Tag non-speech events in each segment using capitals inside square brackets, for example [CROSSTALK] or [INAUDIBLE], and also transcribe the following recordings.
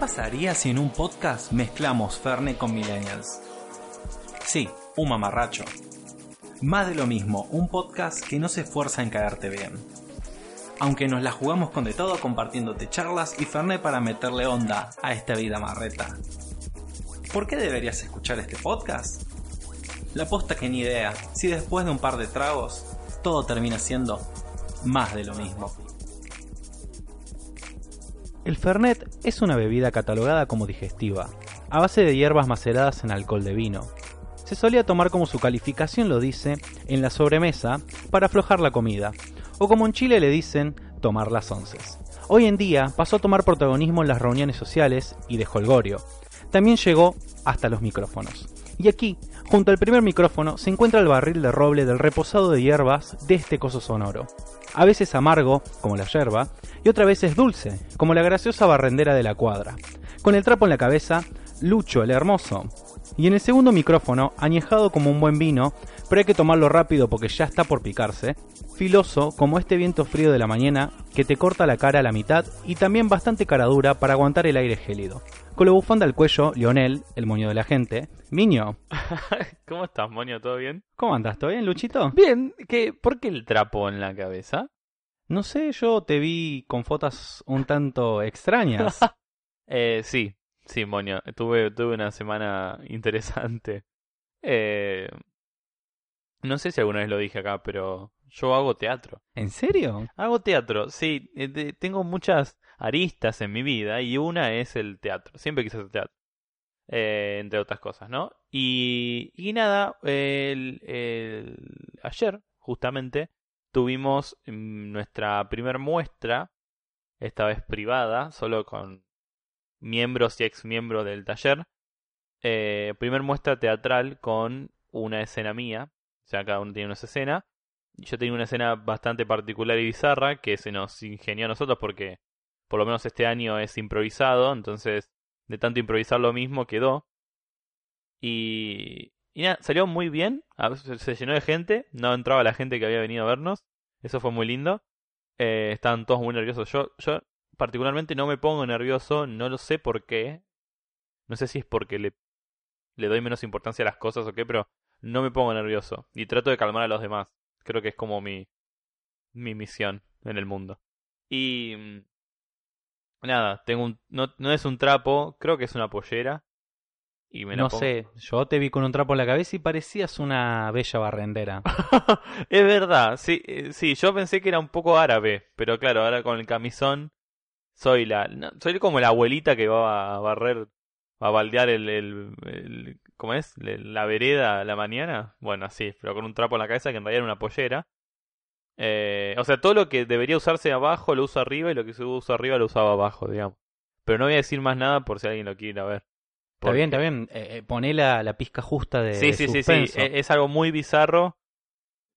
pasaría si en un podcast mezclamos Ferne con Millennials? Sí, un mamarracho. Más de lo mismo, un podcast que no se esfuerza en caerte bien. Aunque nos la jugamos con de todo compartiéndote charlas y Fernet para meterle onda a esta vida marreta. ¿Por qué deberías escuchar este podcast? La posta que ni idea, si después de un par de tragos, todo termina siendo más de lo mismo. El Fernet es una bebida catalogada como digestiva, a base de hierbas maceradas en alcohol de vino. Se solía tomar como su calificación lo dice en la sobremesa para aflojar la comida, o como en Chile le dicen tomar las onces. Hoy en día pasó a tomar protagonismo en las reuniones sociales y de holgorio. También llegó hasta los micrófonos. Y aquí, junto al primer micrófono, se encuentra el barril de roble del reposado de hierbas de este coso sonoro. A veces amargo, como la yerba, y otra vez es dulce, como la graciosa barrendera de la cuadra. Con el trapo en la cabeza, Lucho el Hermoso. Y en el segundo micrófono, añejado como un buen vino, pero hay que tomarlo rápido porque ya está por picarse, filoso como este viento frío de la mañana que te corta la cara a la mitad y también bastante cara dura para aguantar el aire gélido. Con la bufanda al cuello, Lionel, el moño de la gente. Miño. [LAUGHS] ¿Cómo estás, moño? ¿Todo bien? ¿Cómo andas? ¿Todo bien, Luchito? Bien. ¿Qué, ¿Por qué el trapo en la cabeza? No sé, yo te vi con fotos un tanto extrañas. [LAUGHS] eh, sí, sí, moño. Tuve, tuve una semana interesante. Eh, no sé si alguna vez lo dije acá, pero yo hago teatro. ¿En serio? Hago teatro, sí. Eh, tengo muchas aristas en mi vida y una es el teatro. Siempre quise hacer teatro. Eh, entre otras cosas, ¿no? Y, y nada, el, ayer, justamente, tuvimos mm, nuestra primer muestra, esta vez privada, solo con miembros y ex miembros del taller. Eh, primer muestra teatral con una escena mía, o sea, cada uno tiene una escena. Yo tenía una escena bastante particular y bizarra que se nos ingenió a nosotros porque por lo menos este año es improvisado, entonces de tanto improvisar lo mismo quedó. Y, y nada, salió muy bien, se llenó de gente, no entraba la gente que había venido a vernos, eso fue muy lindo. Eh, estaban todos muy nerviosos. Yo, yo particularmente no me pongo nervioso, no lo sé por qué. No sé si es porque le, le doy menos importancia a las cosas o qué, pero no me pongo nervioso. Y trato de calmar a los demás. Creo que es como mi, mi misión en el mundo. Y mm, Nada, tengo un, no, no es un trapo, creo que es una pollera. Y me no sé, yo te vi con un trapo en la cabeza y parecías una bella barrendera. [LAUGHS] es verdad, sí, eh, sí, yo pensé que era un poco árabe, pero claro, ahora con el camisón soy la, soy como la abuelita que va a barrer, va a baldear el, el, el ¿cómo es? La vereda a la mañana. Bueno, así, pero con un trapo en la cabeza que en realidad era una pollera. Eh, o sea, todo lo que debería usarse abajo lo uso arriba y lo que se usa arriba lo usaba abajo, digamos. Pero no voy a decir más nada por si alguien lo quiere ir a ver. Está bien, está bien. Eh, eh, poné la, la, pizca justa de. Sí, sí, sí, sí. E, es algo muy bizarro.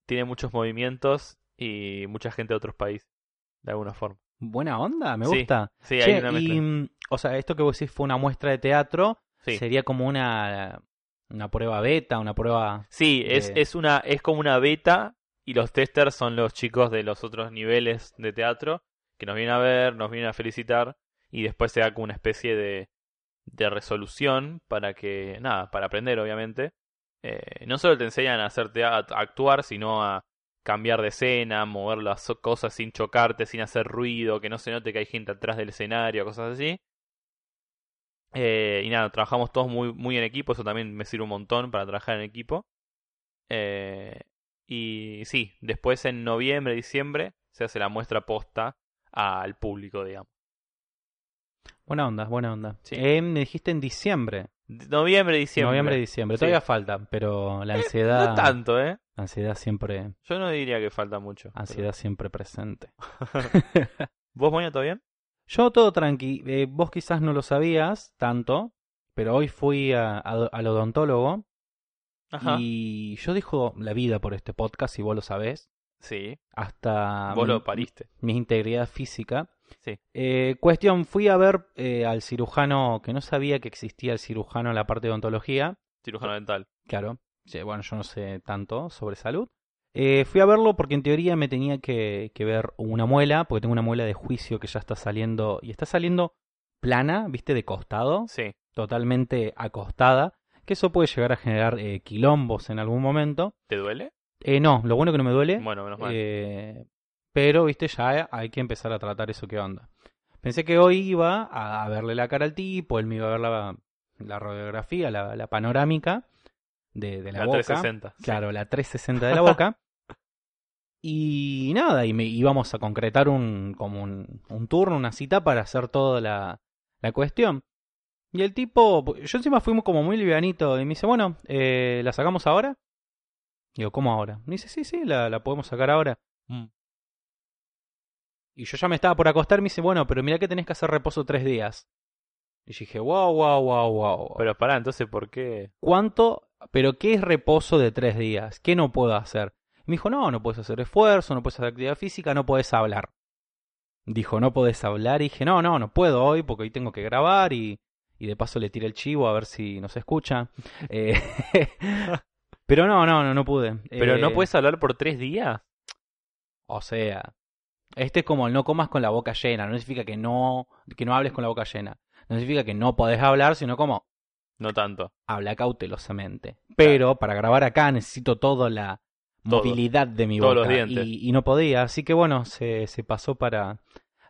Tiene muchos movimientos y mucha gente de otros países, de alguna forma. Buena onda, me gusta. Sí, hay una y, mm, o sea, esto que vos decís fue una muestra de teatro. Sería como una, una prueba beta, una prueba. Sí, es, es, una, es como una beta y los testers son los chicos de los otros niveles de teatro que nos vienen a ver, nos vienen a felicitar y después se da como una especie de, de resolución para que, nada, para aprender obviamente. Eh, no solo te enseñan a hacer a actuar, sino a cambiar de escena, mover las cosas sin chocarte, sin hacer ruido, que no se note que hay gente atrás del escenario, cosas así. Eh, y nada, trabajamos todos muy, muy en equipo, eso también me sirve un montón para trabajar en equipo. Eh, y sí, después en noviembre, diciembre, se hace la muestra posta al público, digamos. Buena onda, buena onda. Eh, me dijiste en diciembre. Noviembre, diciembre. Noviembre, diciembre. Todavía falta, pero la eh, ansiedad. no tanto, ¿eh? La ansiedad siempre. Yo no diría que falta mucho. Ansiedad siempre presente. [LAUGHS] ¿Vos, Moño, todo bien? Yo todo tranqui. Eh, vos quizás no lo sabías tanto, pero hoy fui a, al odontólogo y yo dejo la vida por este podcast, si vos lo sabés. Sí. Hasta. Vos lo pariste. Mi integridad física. Sí. Eh, cuestión, fui a ver eh, al cirujano, que no sabía que existía el cirujano en la parte de odontología. Cirujano dental. Claro. bueno, yo no sé tanto sobre salud. Eh, fui a verlo porque en teoría me tenía que, que ver una muela, porque tengo una muela de juicio que ya está saliendo, y está saliendo plana, viste, de costado, Sí. totalmente acostada, que eso puede llegar a generar eh, quilombos en algún momento. ¿Te duele? Eh, no, lo bueno que no me duele, Bueno, menos mal. eh, pero, viste, ya hay que empezar a tratar eso que onda. Pensé que hoy iba a, verle la cara al tipo, él me iba a ver la, la radiografía, la, la panorámica de, de la, la boca. 360. sí. Claro, la 360 de la boca. [LAUGHS] y nada, y me íbamos a concretar un, como un, un turno, una cita para hacer toda la, la cuestión. Y el tipo, yo encima fuimos como muy livianito, y me dice, bueno, eh, ¿la sacamos ahora? Digo, ¿cómo ahora? Me dice, sí, sí, la, la podemos sacar ahora. Mm. Y yo ya me estaba por acostar, me dice, bueno, pero mira que tenés que hacer reposo tres días. Y dije, wow, wow, wow, wow. Pero pará, entonces, ¿por qué? ¿Cuánto? ¿Pero qué es reposo de tres días? ¿Qué no puedo hacer? Me dijo, no, no puedes hacer esfuerzo, no puedes hacer actividad física, no puedes hablar. Dijo, no puedes hablar. Y dije, no, no, no puedo hoy porque hoy tengo que grabar y, y de paso le tiré el chivo a ver si nos escucha. Eh, [LAUGHS] pero no, no, no, no pude. ¿Pero no Eh, puedes hablar por tres días? O sea, este es como el no comas con la boca llena. No significa que no, que no hables con la boca llena. No significa que no podés hablar, sino como No tanto. habla cautelosamente. Pero para grabar acá necesito toda la movilidad de mi Todos boca. los dientes. Y, y no podía. Así que bueno, se, se pasó para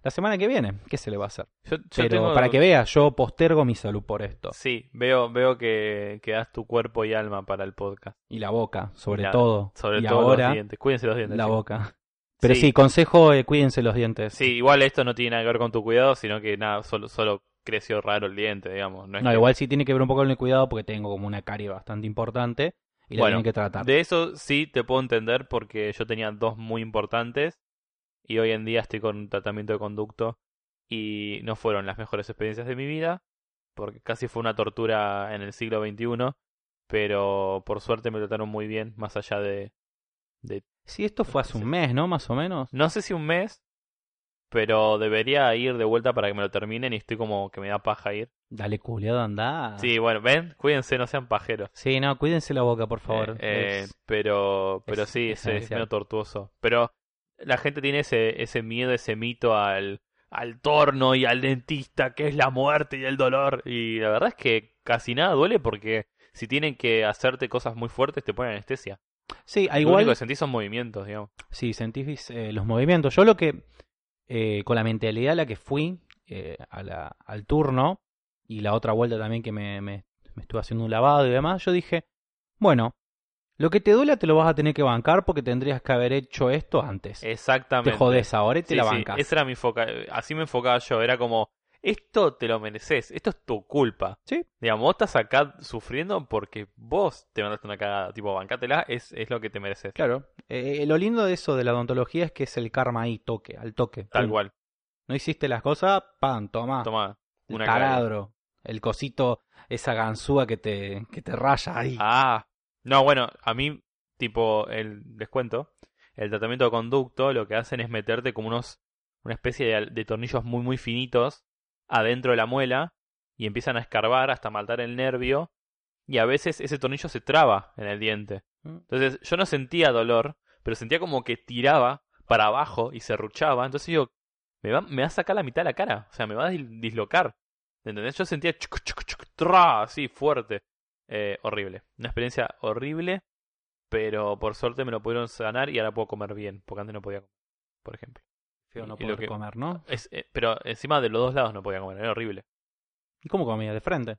la semana que viene. ¿Qué se le va a hacer? Yo, yo Pero tengo- para que veas, yo postergo mi salud por esto. Sí, veo, veo que, que das tu cuerpo y alma para el podcast. Y la boca, sobre La- todo. Sobre y todo ahora, los dientes. Cuídense los dientes. la boca. Pero Sí. sí, consejo, eh, cuídense los dientes. Sí, igual esto no tiene nada que ver con tu cuidado, sino que nada, solo, solo creció raro el diente, digamos. No, es No, que- igual sí tiene que ver un poco con el cuidado porque tengo como una carie bastante importante y la Bueno, tienen que tratar. De eso sí te puedo entender porque yo tenía dos muy importantes y hoy en día estoy con un tratamiento de conducto y no fueron las mejores experiencias de mi vida porque casi fue una tortura en el siglo XXI, pero por suerte me trataron muy bien más allá de... de Sí, esto fue hace un mes, ¿no? Más o menos. no sé si un mes, pero debería ir de vuelta para que me lo terminen y estoy como que me da paja ir. Dale, culiado, anda. Sí, bueno, ven, cuídense, no sean pajeros. Sí, no, cuídense la boca, por favor. Eh, eh, Es- pero pero es- sí, es es, medio tortuoso. Pero la gente tiene ese, ese miedo, ese mito al, al torno y al dentista, que es la muerte y el dolor. Y la verdad es que casi nada duele porque si tienen que hacerte cosas muy fuertes te ponen anestesia. Sí, a Lo igual, único que sentís son movimientos, digamos. sí, sentís eh, los movimientos. Yo lo que, eh, con la mentalidad a la que fui eh, a la- al turno y la otra vuelta también que me, me, me estuve haciendo un lavado y demás, yo dije, bueno, lo que te duele te lo vas a tener que bancar porque tendrías que haber hecho esto antes. Exactamente. te jodés ahora y te Sí, la sí, bancas. esa era mi foca así me enfocaba yo, era como esto te lo mereces, esto es tu culpa. Sí. Digamos, vos estás acá sufriendo porque vos te mandaste una cagada, tipo, bancátela, es, es lo que te mereces. Claro. Eh, lo lindo de eso de la odontología es que es el karma ahí, toque, al toque. Tal Pum. cual. No hiciste las cosas, pan, toma. Toma. el una taladro, el cosito, esa ganzúa que te, que te raya ahí. Ah. No, bueno, a mí, tipo, el, les cuento, el tratamiento de conducto lo que hacen es meterte como unos, una especie de, de tornillos muy, muy finitos adentro de la muela y empiezan a escarbar hasta matar el nervio y a veces ese tornillo se traba en el diente. Mm. Entonces yo no sentía dolor, pero sentía como que tiraba para abajo y se ruchaba. Entonces yo, me va, me va a sacar la mitad de la cara, o sea, me va a dis- dislocar. ¿Entendés? Yo sentía chuc, chuc, chuc, tra, así fuerte. Eh, horrible. Una experiencia horrible, pero por suerte me lo pudieron sanar y ahora puedo comer bien, porque antes no podía comer, por ejemplo. Feo no y lo poder que- comer, ¿no? Es, eh, pero encima de los dos lados no podía comer, era horrible. ¿Y cómo comía? ¿De frente?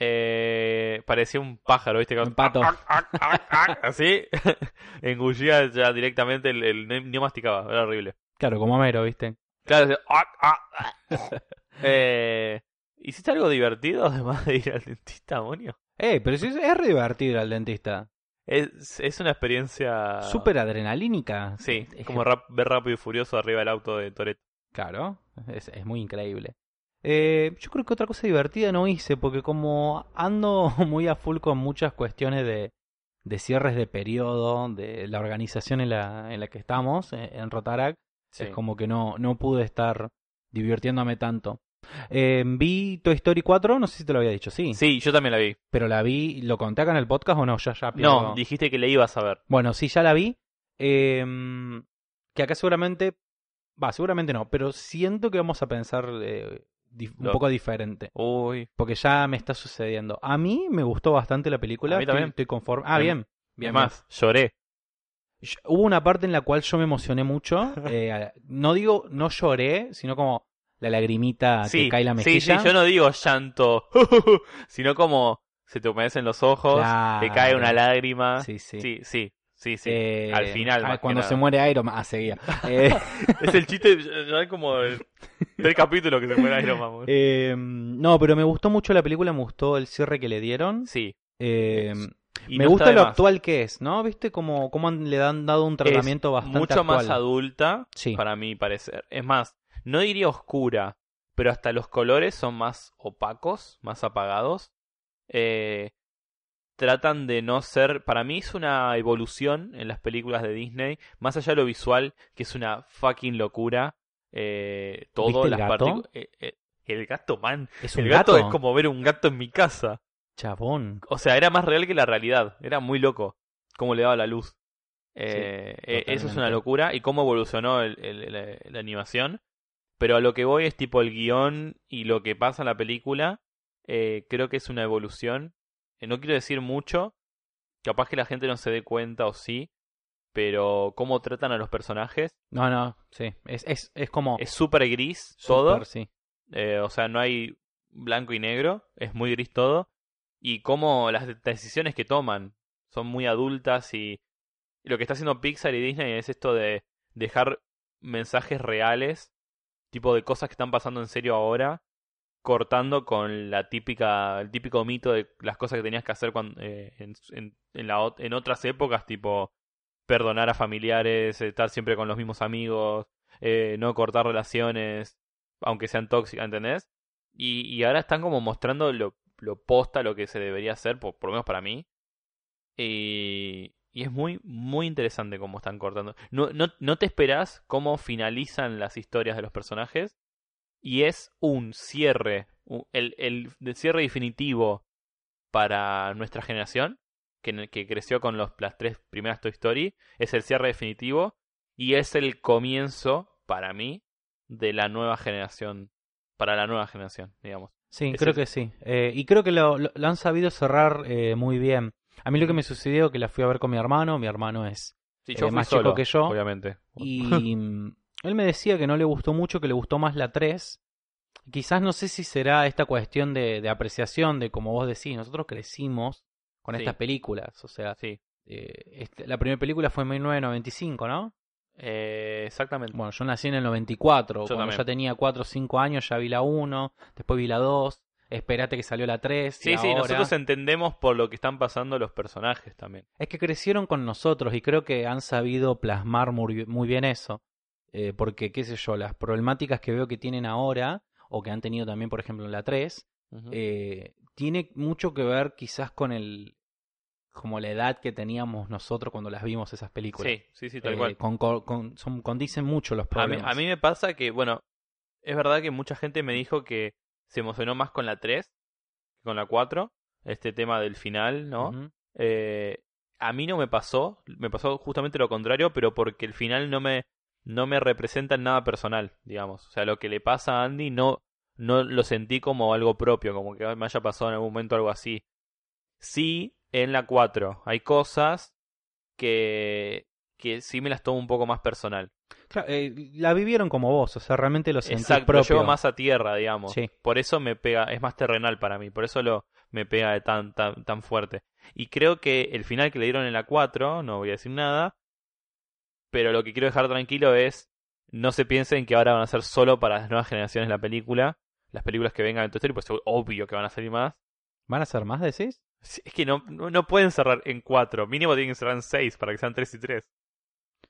Eh, parecía un pájaro, ¿viste? Un pato. [LAUGHS] Así, [LAUGHS] engullía ya directamente, el, el, masticaba, era horrible. Claro, como Homero, ¿viste? Claro, "Ah, ah, ah". [LAUGHS] eh, ¿Hiciste algo divertido además de ir al dentista, Monio? Eh, pero es, es re divertido ir al dentista. Es, es una experiencia... Súper adrenalínica. Sí, Es como rap- ver rápido y furioso arriba del auto de Toretto. Claro, es, es muy increíble. Eh, yo creo que otra cosa divertida no hice, porque como ando [LAUGHS] muy a full con muchas cuestiones de, de cierres de periodo, de la organización en la, en la que estamos, eh, en Rotarac, es como que no, no pude estar divirtiéndome tanto. Eh, vi Toy Story 4, no sé si te lo había dicho, sí, Sí, yo también la vi. pero la vi, ¿lo conté acá en el podcast o no? Ya, ya pierdo. No, dijiste que le ibas a ver. Bueno, sí, ya la vi. Eh, que acá seguramente. Va, seguramente no, pero siento que vamos a pensar eh, un poco diferente. Uy, Porque ya me está sucediendo. A mí me gustó bastante la película. A mí también. Estoy conforme. Ah, Em- bien. bien Bien, más, lloré. Hubo una parte en la cual yo me emocioné mucho. [LAUGHS] eh, no digo, no lloré, sino como la lagrimita Sí, que cae la sí, mejilla. sí, yo no digo llanto, [LAUGHS] sino como se te humedecen los ojos, te cae una lágrima. Sí, sí. sí, sí, sí, sí. Eh, Al final, ah, cuando se muere Iron Man. Ah, seguía. [LAUGHS] Eh, Es el chiste, ya hay como el, tres capítulos que se muere Iron Man. eh, no, pero me gustó mucho la película, me gustó el cierre que le dieron. Sí. Y me no gusta lo más. actual que es, ¿no? ¿Viste cómo, cómo han- le han dado un tratamiento Es bastante mucho más adulta, Sí. para mi parecer. Es más, no diría oscura, pero hasta los colores son más opacos, más apagados. Eh, tratan de no ser. Para mí es una evolución en las películas de Disney, más allá de lo visual, que es una fucking locura. Eh, todo, ¿Viste el las particu- eh, eh, el gato, man. Es un El gato, gato, es como ver un gato en mi casa. Chabón. O sea, era más real que la realidad. Era muy loco cómo le daba la luz. Eh, eso es una locura. Y cómo evolucionó el- el- la, la animación. Pero a lo que voy es tipo el guion y lo que pasa en la película. eh, creo que es una evolución. Eh, no quiero decir mucho. Capaz que la gente no se dé cuenta o sí. Pero cómo tratan a los personajes. No, no, sí. Es, es, es como... Es súper gris todo. sí. Eh, o sea, no hay blanco y negro, es muy gris todo. Y cómo las de- decisiones que toman son muy adultas y, y lo que está haciendo Pixar y Disney es esto de dejar mensajes reales, tipo de cosas que están pasando en serio ahora, cortando con la típica, el típico mito de las cosas que tenías que hacer eh, en, en otras épocas, tipo perdonar a familiares, estar siempre con los mismos amigos, eh, no cortar relaciones, aunque sean tóxicas, ¿entendés? Y, y ahora están como mostrando lo, lo posta, lo que se debería hacer, por, por lo menos para mí. Y, y es muy, muy interesante cómo están cortando. No, no, no te esperás cómo finalizan las historias de los personajes. Y es un cierre, el, el, el cierre definitivo para nuestra generación, que, que creció con los, las tres primeras Toy Story. Es el cierre definitivo y es el comienzo, para mí, de la nueva generación. Para la nueva generación, digamos. Sí, Es creo el- que sí. Eh, y creo que lo, lo- lo han sabido cerrar eh, muy bien. A mí lo que me sucedió que la fui a ver con mi hermano. Mi hermano es Sí, Eh, yo más chico que yo, obviamente. Y [LAUGHS] él me decía que no le gustó mucho, que le gustó más la 3. Quizás no sé si será esta cuestión de, de apreciación, de como vos decís, nosotros crecimos con Sí. estas películas. O sea, Sí, eh, este- la primera película fue en 1995, ¿no? eh, exactamente. Bueno, yo nací en el 94. Yo Cuando también. ya tenía 4 o 5 años ya vi la 1, después vi la 2. Esperate que salió la 3. sí, y sí, ahora- nosotros entendemos por lo que están pasando los personajes también. Es que crecieron con nosotros y creo que han sabido plasmar muy, muy bien eso. Eh, porque, qué sé yo, las problemáticas que veo que tienen ahora, o que han tenido también, por ejemplo, en la 3, Ujú. eh, tiene mucho que ver quizás con el como la edad que teníamos nosotros cuando las vimos esas películas. sí, sí, sí, tal Eh, cual. con- con- son- condicen mucho los A mí, problemas. a mí me pasa que, bueno, es verdad que mucha gente me dijo que se emocionó más con la 3 que con la 4. Este tema del final, ¿no? Eh, a mí no me pasó, me pasó justamente lo contrario, pero porque el final no me, no me representa en nada personal, digamos. O sea, lo que le pasa a Andy no, no lo sentí como algo propio, como que me haya pasado en algún momento algo así. Sí, en la 4 hay cosas que, que sí me las tomo un poco más personal. Claro, eh, la vivieron como vos, o sea, realmente lo sentí Exacto, lo propio. llevo más a tierra, digamos. Sí. Por eso me pega, es más terrenal para mí, por eso lo me pega de tan, tan, tan fuerte. Y creo que el final que le dieron en la 4, no voy a decir nada, pero lo que quiero dejar tranquilo es, no se piensen que ahora van a ser solo para las nuevas generaciones la película, las películas que vengan en Toy Story, pues es obvio que van a salir más. ¿Van a ser más, decís? Es que no, no, no pueden cerrar en 4, mínimo tienen que cerrar en 6 para que sean 3 y 3.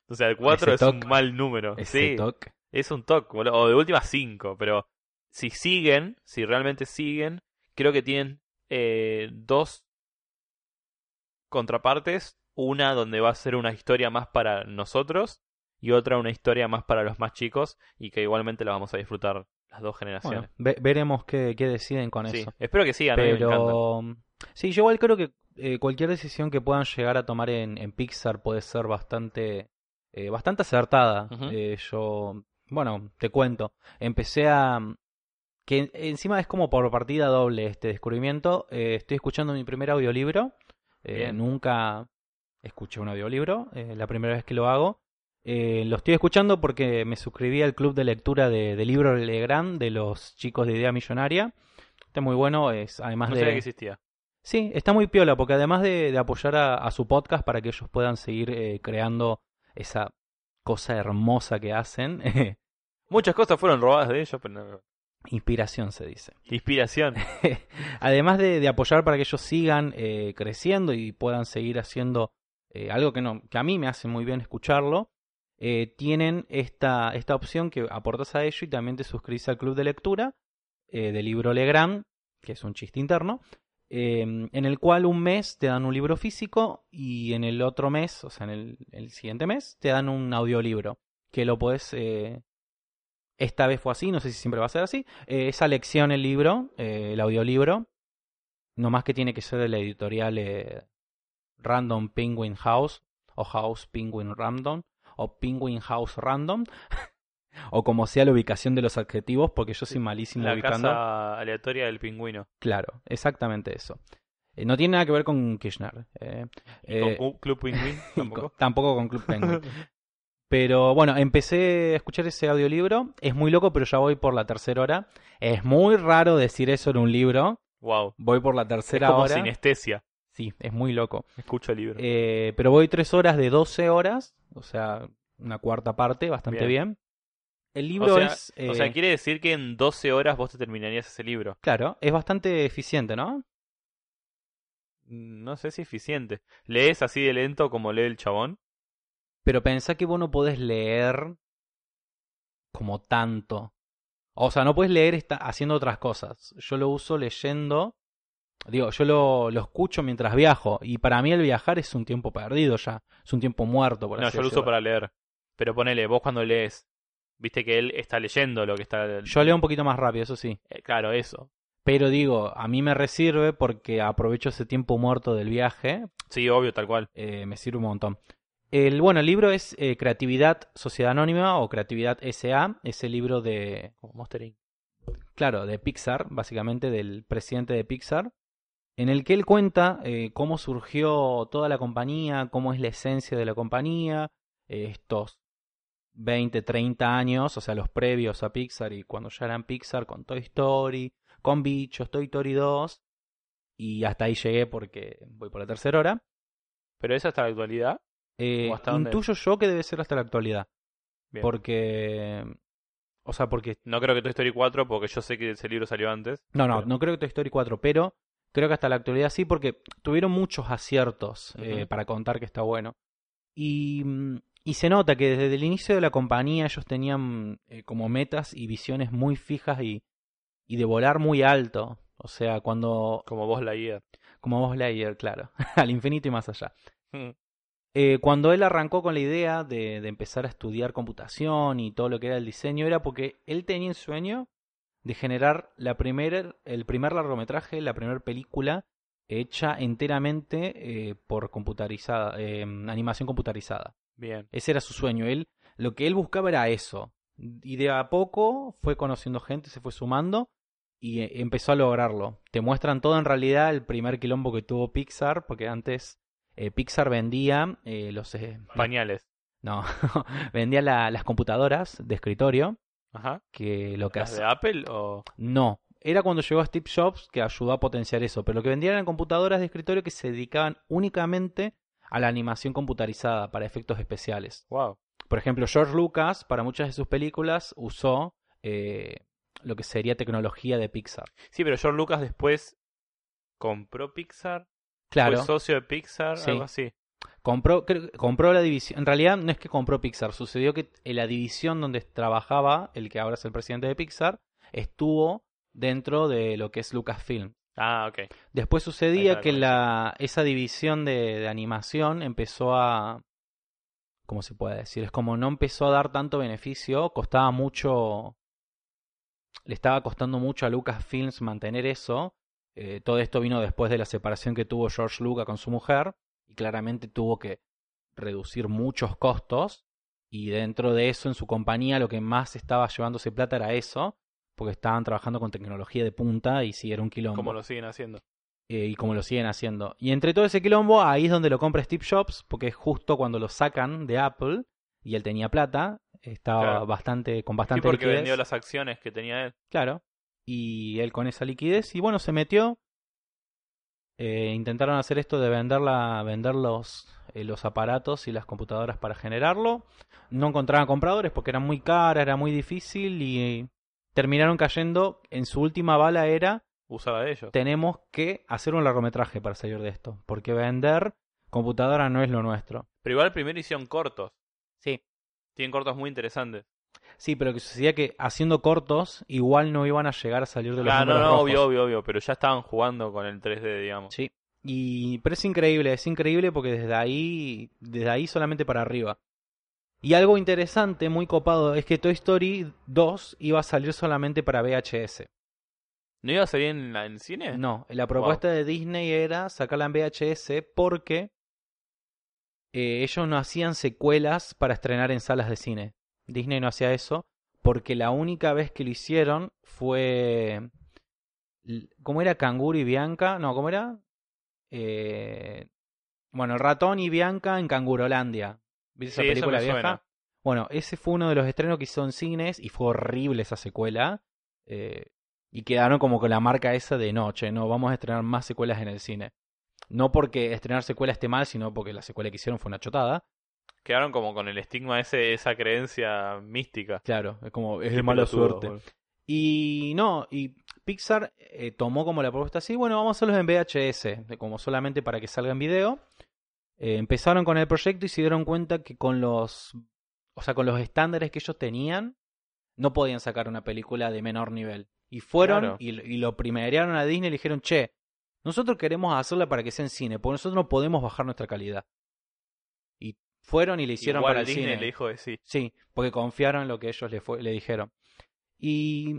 O sea, el 4 Ese es un mal número. Ese sí. toque. Es un toque, boludo. o de última 5, pero si siguen, si realmente siguen, creo que tienen eh, dos contrapartes. Una donde va a ser una historia más para nosotros y otra una historia más para los más chicos y que igualmente la vamos a disfrutar las dos generaciones. Bueno, ve- veremos qué, qué deciden con sí, eso. espero que sigan, me. Pero sí, yo igual creo que eh, cualquier decisión que puedan llegar a tomar en, en Pixar puede ser bastante, eh, bastante acertada. Eh, yo, bueno, te cuento, empecé a, que encima es como por partida doble este descubrimiento. Eh, estoy escuchando mi primer audiolibro. Nunca escuché un audiolibro, la primera vez que lo hago. Lo estoy escuchando porque me suscribí al club de lectura de, de libro Legrand de los chicos de Idea Millonaria. Está muy bueno, es además No de... sabía que existía. Sí, está muy piola porque además de, de apoyar a, a su podcast para que ellos puedan seguir eh, creando esa cosa hermosa que hacen, [LAUGHS] Muchas cosas fueron robadas de ellos, pero no- inspiración se dice. Inspiración. [LAUGHS] además de, de apoyar para que ellos sigan eh, creciendo y puedan seguir haciendo eh, algo que, no, que a mí me hace muy bien escucharlo, eh, tienen esta, esta opción que aportas a ello y también te suscribís al club de lectura del libro Legrand, que es un chiste interno, eh, en el cual un mes te dan un libro físico y en el otro mes, o sea, en el, el siguiente mes, te dan un audiolibro, que lo puedes... eh, esta vez fue así, no sé si siempre va a ser así. Eh, esa lección, el libro, eh, el audiolibro, no más que tiene que ser de la editorial eh, Random Penguin House, o House Penguin Random, o Penguin House Random, [LAUGHS] o como sea la ubicación de los adjetivos, porque yo soy malísimo La ubicando. casa aleatoria del pingüino. Claro, exactamente eso. Eh, no tiene nada que ver con Kirchner. eh, ¿Y eh, con Cu- Club Pingüín? [LAUGHS] y Tampoco. con- tampoco con Club Penguin. [LAUGHS] Pero bueno, empecé a escuchar ese audiolibro. Es muy loco, pero ya voy por la tercera hora. Es muy raro decir eso en un libro. wow. Voy por la Es tercera como hora. sinestesia. Sí, es muy loco. Escucho el libro. Eh, pero voy tres horas de 12 horas. O sea, una cuarta parte, bastante Bien. bien. El libro o sea, es. o sea, eh, quiere decir que en 12 horas vos te terminarías ese libro. Claro, es bastante eficiente, ¿no? Mm, No sé si eficiente. ¿Lees así de lento como lee el chabón? Pero pensá que vos no podés leer como tanto. O sea, no puedes leer esta- haciendo otras cosas. Yo lo uso leyendo. Digo, yo lo, lo escucho mientras viajo. Y para mí el viajar es un tiempo perdido ya. Es un tiempo muerto, por No, así yo lo uso para leer. Pero ponele, vos cuando lees, viste que él está leyendo lo que está... Yo leo un poquito más rápido, eso sí. Eh, claro, eso. Pero digo, a mí me resirve porque aprovecho ese tiempo muerto del viaje. Sí, obvio, tal cual. eh, me sirve un montón. El, bueno, el libro es eh, Creatividad Sociedad Anónima o Creatividad SA. Es el libro de, Como Monster Inc. claro, de Pixar, básicamente del presidente de Pixar, en el que él cuenta eh, cómo surgió toda la compañía, cómo es la esencia de la compañía, estos 20, 30 años, o sea, los previos a Pixar y cuando ya eran Pixar con Toy Story, con Bichos, Toy Story 2, y hasta ahí llegué porque voy por la tercera hora. Pero eso hasta la actualidad. Eh, ¿O hasta dónde? intuyo yo que debe ser hasta la actualidad, Bien. porque... O sea, porque No creo que Toy Story 4, porque yo sé que ese libro salió antes. No, no, Pero- no creo que Toy Story 4, pero creo que hasta la actualidad sí, porque tuvieron muchos aciertos eh, para contar que está bueno. Y, mm, y se nota que desde el inicio de la compañía ellos tenían eh, como metas y visiones muy fijas y, y de volar muy alto. O sea, cuando, Como vos la guía. como vos Lightyear, claro, [LAUGHS] al infinito y más allá. Eh, cuando él arrancó con la idea de, de empezar a estudiar computación y todo lo que era el diseño, era porque él tenía el sueño de generar la el primer largometraje, la primera película hecha enteramente eh, por computarizada, eh, animación computarizada. Bien. Ese era su sueño. Él, lo que él buscaba era eso. Y de a poco fue conociendo gente, se fue sumando y eh, empezó a lograrlo. Te muestran todo en realidad el primer quilombo que tuvo Pixar, porque antes eh, Pixar vendía eh, los... eh, Pañales. no, [LAUGHS] vendía la- las computadoras de escritorio, Ajá. que lo que ¿Las hace... de Apple o...? No, era cuando llegó Steve Jobs que ayudó a potenciar eso, pero lo que vendían eran computadoras de escritorio que se dedicaban únicamente a la animación computarizada para efectos especiales. Wow. Por ejemplo, George Lucas, para muchas de sus películas, usó eh, lo que sería tecnología de Pixar. Sí, pero George Lucas después compró Pixar. Claro, Fue socio de Pixar, Sí. algo así. compró, compró la división. En realidad, no es que compró Pixar, sucedió que en la división donde trabajaba, el que ahora es el presidente de Pixar, estuvo dentro de lo que es Lucasfilm. Ah, ok. Después sucedía que la, esa división de, de animación empezó a... ¿Cómo se puede decir? Es como no empezó a dar tanto beneficio, costaba mucho... Le estaba costando mucho a Lucasfilms mantener eso. Eh, todo esto vino después de la separación que tuvo George Lucas con su mujer y claramente tuvo que reducir muchos costos y dentro de eso en su compañía lo que más estaba llevándose plata era eso porque estaban trabajando con tecnología de punta y sí, era un quilombo. Como lo siguen haciendo. Eh, y como lo siguen haciendo. Y entre todo ese quilombo, ahí es donde lo compra Steve Jobs, porque es justo cuando lo sacan de Apple y él tenía plata, estaba Claro. bastante con Sí, bastante porque liquidez. vendió las acciones que tenía él. Claro. Y él con esa liquidez, y bueno, se metió. Eh, intentaron hacer esto de vender, la, vender los, eh, los aparatos y las computadoras para generarlo. No encontraban compradores porque eran muy caras, era muy difícil y terminaron cayendo. En su última bala era, Usaba de ellos. tenemos que hacer un largometraje para salir de esto. Porque vender computadora no es lo nuestro. Pero igual primero hicieron cortos. Sí. Tienen cortos muy interesantes. Sí, pero que sucedía que haciendo cortos igual no iban a llegar a salir de los Ah, no, no, rojos. obvio, obvio, obvio. Pero ya estaban jugando con el 3D, digamos. Sí. Y pero es increíble, es increíble porque desde ahí, desde ahí solamente para arriba. Y algo interesante, muy copado, es que Toy Story 2 iba a salir solamente para VHS. ¿No iba a salir en, la- en cine? No, la propuesta de Disney era sacarla en VHS porque eh, ellos no hacían secuelas para estrenar en salas de cine. Disney no hacía eso porque la única vez que lo hicieron fue... ¿Cómo era? Canguro y Bianca. No, ¿cómo era? Eh, Bueno, el ratón y Bianca en Cangurolandia. ¿Viste esa Sí, película vieja? suena. Bueno, ese fue uno de los estrenos que hizo en cines y fue horrible esa secuela. Eh, y quedaron como con la marca esa de noche, no, vamos a estrenar más secuelas en el cine. No porque estrenar secuela esté mal, sino porque la secuela que hicieron fue una chotada. Quedaron como con el estigma ese, esa creencia mística. Claro, es como, es de mala suerte. Y no, y Pixar eh, tomó como la propuesta así, bueno, vamos a hacerlos en VHS, como solamente para que salga en video. Eh, empezaron con el proyecto y se dieron cuenta que con los, o sea, con los estándares que ellos tenían, no podían sacar una película de menor nivel. Y fueron Claro. y, y lo primerearon a Disney y le dijeron, che, nosotros queremos hacerla para que sea en cine, porque nosotros no podemos bajar nuestra calidad. Y fueron y le hicieron Igual para el Disney cine. le dijo que sí. Sí, porque confiaron en lo que ellos le, fue- le dijeron. Y,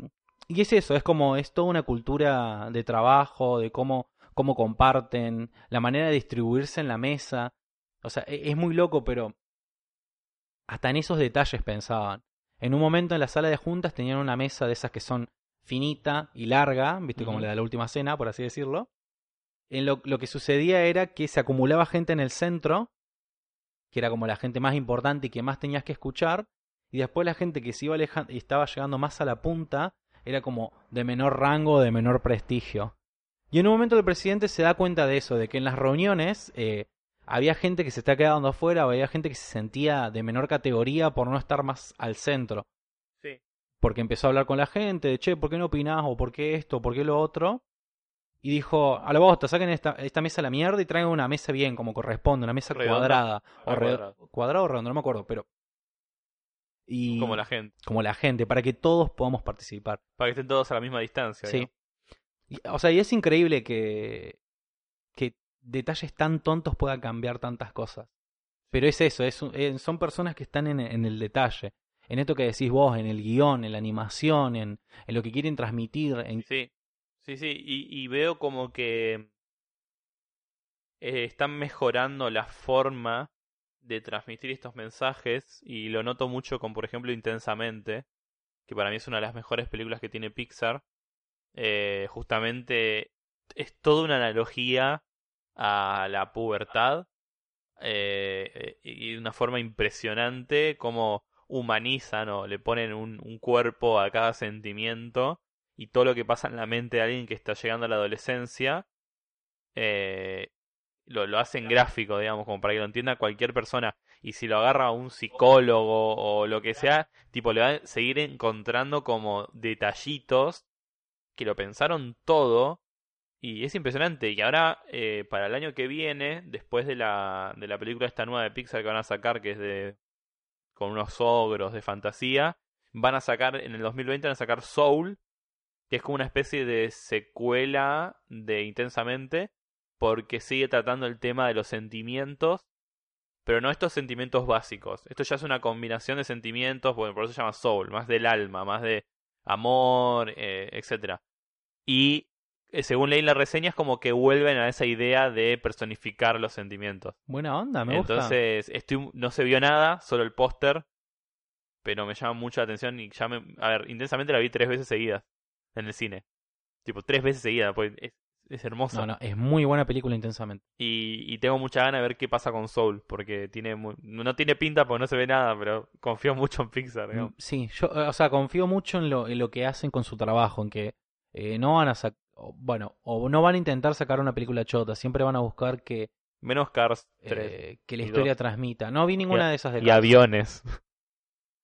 y es eso, es como, es toda una cultura de trabajo, de cómo, cómo comparten, la manera de distribuirse en la mesa. O sea, e- es muy loco, pero hasta en esos detalles pensaban. En un momento en la sala de juntas tenían una mesa de esas que son finita y larga, viste, como la de la última cena, por así decirlo. En lo, lo que sucedía era que se acumulaba gente en el centro, que era como la gente más importante y que más tenías que escuchar, y después la gente que se iba alejando y estaba llegando más a la punta era como de menor rango, de menor prestigio. Y en un momento el presidente se da cuenta de eso, de que en las reuniones eh, había gente que se está quedando afuera, o había gente que se sentía de menor categoría por no estar más al centro. Sí. Porque empezó a hablar con la gente, de che, ¿por qué no opinás? ¿O por qué esto? ¿Por qué lo otro? Y dijo, a la bosta, saquen esta, esta mesa a la mierda y traigan una mesa bien, como corresponde, una mesa Redonda. cuadrada. O cuadrada. cuadrado o redondo, no me acuerdo, pero... Y Como la gente. como la gente, para que todos podamos participar. Para que estén todos a la misma distancia. Sí. digamos. O sea, y es increíble que, que detalles tan tontos puedan cambiar tantas cosas. Pero es eso, es, eh, son personas que están en, en el detalle. En esto que decís vos, en el guion, en la animación, en, en lo que quieren transmitir. En... Sí, sí, sí. Y, y veo como que eh, están mejorando la forma de transmitir estos mensajes y lo noto mucho con, por ejemplo, Intensamente, que para mí es una de las mejores películas que tiene Pixar. Eh, justamente es toda una analogía a la pubertad eh, eh, y de una forma impresionante como humanizan o le ponen un, un cuerpo a cada sentimiento y todo lo que pasa en la mente de alguien que está llegando a la adolescencia eh, lo, lo hacen gráfico, digamos, como para que lo entienda cualquier persona. Y si lo agarra un psicólogo o lo que sea, tipo, le va a seguir encontrando como detallitos que lo pensaron todo. Y es impresionante. Y ahora, eh, para el año que viene, después de la, de la película esta nueva de Pixar que van a sacar, que es de con unos ogros de fantasía, van a sacar, en el 2020 van a sacar Soul, que es como una especie de secuela de Intensamente, porque sigue tratando el tema de los sentimientos, pero no estos sentimientos básicos. Esto ya es una combinación de sentimientos, bueno, por eso se llama Soul, más del alma, más de amor, eh, etc. Y eh, según leí en la reseña, es como que vuelven a esa idea de personificar los sentimientos. Buena onda, me gusta. Entonces, estoy, no se vio nada, solo el póster. pero me llama mucho la atención y ya me... A ver, intensamente la vi tres veces seguidas en el cine. Tipo, tres veces seguidas, pues es, es hermosa. No, no, es muy buena película intensamente. Y, y tengo mucha ganas de ver qué pasa con Soul, porque tiene mu- no tiene pinta porque no se ve nada, pero confío mucho en Pixar. Mm, Sí, yo, o sea, confío mucho en lo, en lo que hacen con su trabajo, en que eh, no van a sacar, bueno, o no van a intentar sacar una película chota, siempre van a buscar que, Menos Cars 3. eh, que la historia transmita. No vi ninguna Y- de esas de y Cars. aviones.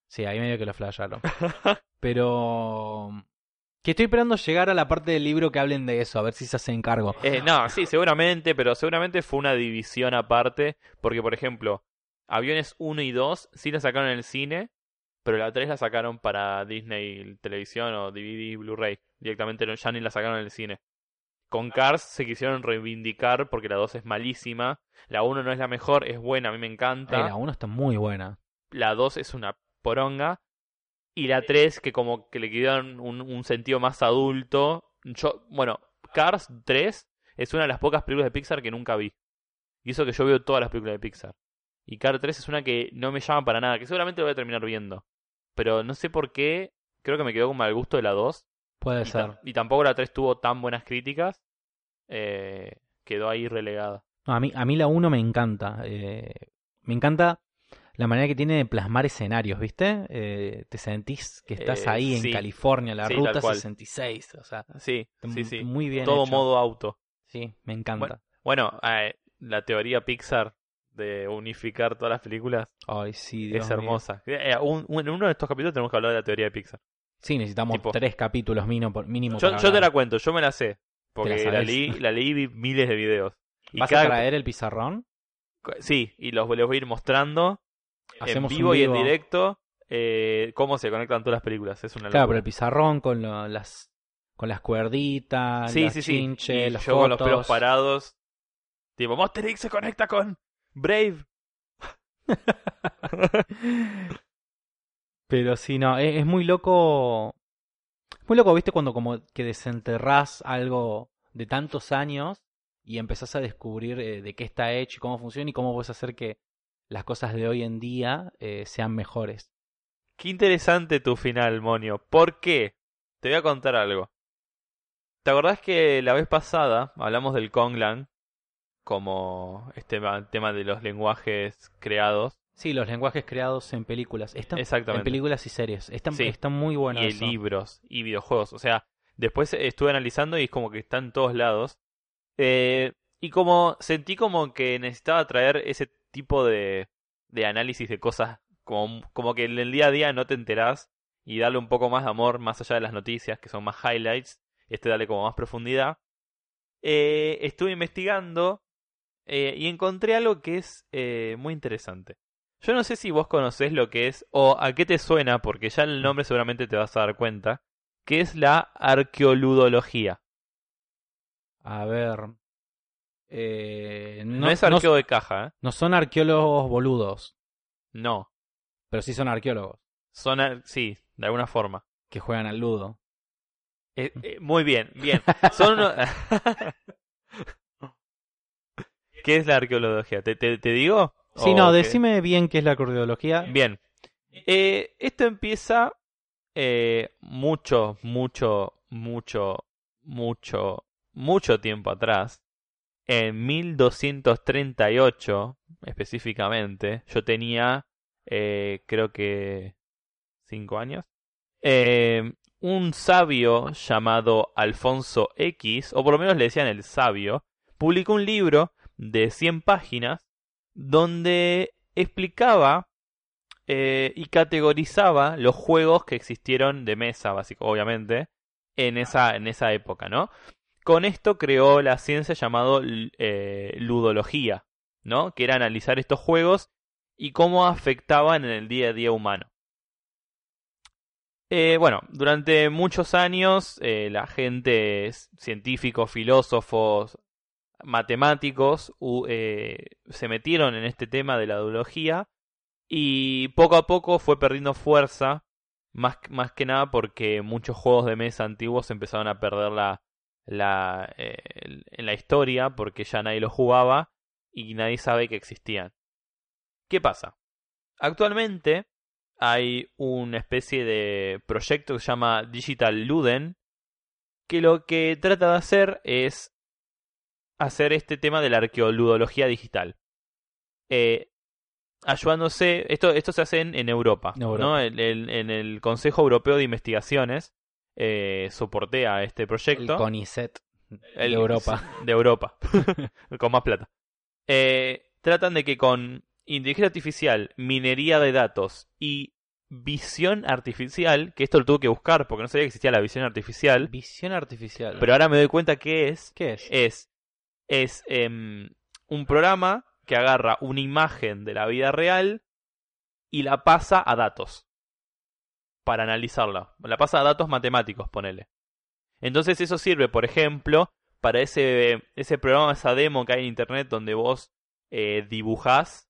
Sí, ahí medio que lo flasharon. [LAUGHS] Pero que estoy esperando llegar a la parte del libro que hablen de eso, a ver si se hacen cargo. Eh, no, sí, seguramente, pero seguramente fue una división aparte, porque por ejemplo, Aviones 1 y 2 sí la sacaron en el cine, pero la 3 la sacaron para Disney Televisión o DVD Blu-ray. Directamente ya ni la sacaron en el cine. Con Cars se quisieron reivindicar porque la 2 es malísima. La 1 no es la mejor, es buena, a mí me Eh, encanta. la 1 está muy buena. La 2 es una poronga. Y la 3, que como que le quedaron un, un sentido más adulto. Yo, bueno, Cars 3 es una de las pocas películas de Pixar que nunca vi. Y eso que yo veo todas las películas de Pixar. Y Cars 3 es una que no me llama para nada, que seguramente lo voy a terminar viendo. Pero no sé por qué, creo que me quedó con mal gusto de la 2. Puede Y, ser. y tampoco la 3 tuvo tan buenas críticas. Eh, quedó ahí relegada. No, a mí, a mí la 1 me encanta. eh, me encanta la manera que tiene de plasmar escenarios, ¿viste? Eh, te sentís que estás ahí sí. en California, la Sí, ruta cual. 66. O sea, Sí, sí, sí. muy bien Todo hecho. modo auto. Sí, me encanta. Bueno, la teoría Pixar de unificar todas las películas Ay, sí, Dios es hermosa. En uno de estos capítulos tenemos que hablar de la teoría de Pixar. Sí, necesitamos Tipo- tres capítulos mínimo, por- mínimo Yo, te la cuento, yo me la sé. Porque la leí, la leí y vi miles de videos. Y ¿Vas cada- a traer el pizarrón? Sí, y los, los voy a ir mostrando Hacemos en vivo y en directo eh, cómo se conectan todas las películas. Es una Claro, pero el pizarrón con lo- las con las cuerditas, Sí, las sí, sí. chinches, las yo con los pelos parados. Tipo, Monster se conecta con Brave. [LAUGHS] [LAUGHS] Pero sí, no, es, es muy loco. Muy loco, ¿viste? Cuando como que desenterrás algo de tantos años y empezás a descubrir eh, de qué está hecho y cómo funciona y cómo puedes hacer que las cosas de hoy en día eh, sean mejores. Qué interesante tu final, Monio. ¿Por qué? Te voy a contar algo. ¿Te acordás que la vez pasada hablamos del Konglan como este ma- tema de los lenguajes creados Sí, los lenguajes creados en películas. Están, Exactamente. En películas y series. Están, Sí. están muy buenos. y libros y videojuegos? O sea, después estuve analizando y es como que está en todos lados. Eh, y como sentí como que necesitaba traer ese tipo de, de análisis de cosas como, como que en el día a día no te enterás y darle un poco más de amor más allá de las noticias que son más highlights, este darle como más profundidad. Eh, estuve investigando eh, y encontré algo que es eh, muy interesante. Yo no sé si vos conocés lo que es o a qué te suena, porque ya el nombre seguramente te vas a dar cuenta, que es la arqueoludología. A ver. eh, No, no, es no- arqueo de caja, ¿eh? no son arqueólogos boludos, No. pero sí son arqueólogos Son, ar- sí, de alguna forma. que juegan al ludo. Eh, eh, muy bien, bien. Son uno- [LAUGHS] ¿Qué es la arqueología? ¿Te, te, te digo? Sí, ¿O no, qué? decime bien qué es la arqueología. Bien. Eh, esto empieza eh, mucho, mucho, mucho, mucho, mucho tiempo atrás. En 1238, específicamente, yo tenía, eh, creo que, cinco años. Eh, un sabio llamado Alfonso X, o por lo menos le decían el sabio, publicó un libro de 100 páginas donde explicaba eh, y categorizaba los juegos que existieron de mesa, básico, obviamente, en esa, en esa época, ¿no? Con esto creó la ciencia llamada eh, ludología, ¿no? Que era analizar estos juegos y cómo afectaban en el día a día humano. Eh, bueno, durante muchos años la gente, científicos, filósofos, matemáticos, eh, se metieron en este tema de la ludología y poco a poco fue perdiendo fuerza, más, más que nada porque muchos juegos de mesa antiguos empezaron a perder la, eh, la historia porque ya nadie los jugaba y nadie sabe que existían. ¿Qué pasa? Actualmente hay una especie de proyecto que se llama Digital Luden, que lo que trata de hacer es hacer este tema de la arqueoludología digital. Eh, ayudándose, esto, esto se hace en, Europa, ¿no? En, el Consejo Europeo de Investigaciones eh, soportea este proyecto. El CONICET de Europa. [LAUGHS] De Europa, [LAUGHS] con más plata. Eh, tratan de que con inteligencia artificial, minería de datos y visión artificial, que esto lo tuve que buscar porque no sabía que existía la visión artificial. Visión artificial. Pero ahora me doy cuenta que es. ¿Qué es? Es, es em, un programa que agarra una imagen de la vida real y la pasa a datos para analizarla. La pasa a datos matemáticos, ponele. Entonces eso sirve, por ejemplo, para ese, ese programa, esa demo que hay en internet donde vos eh, dibujás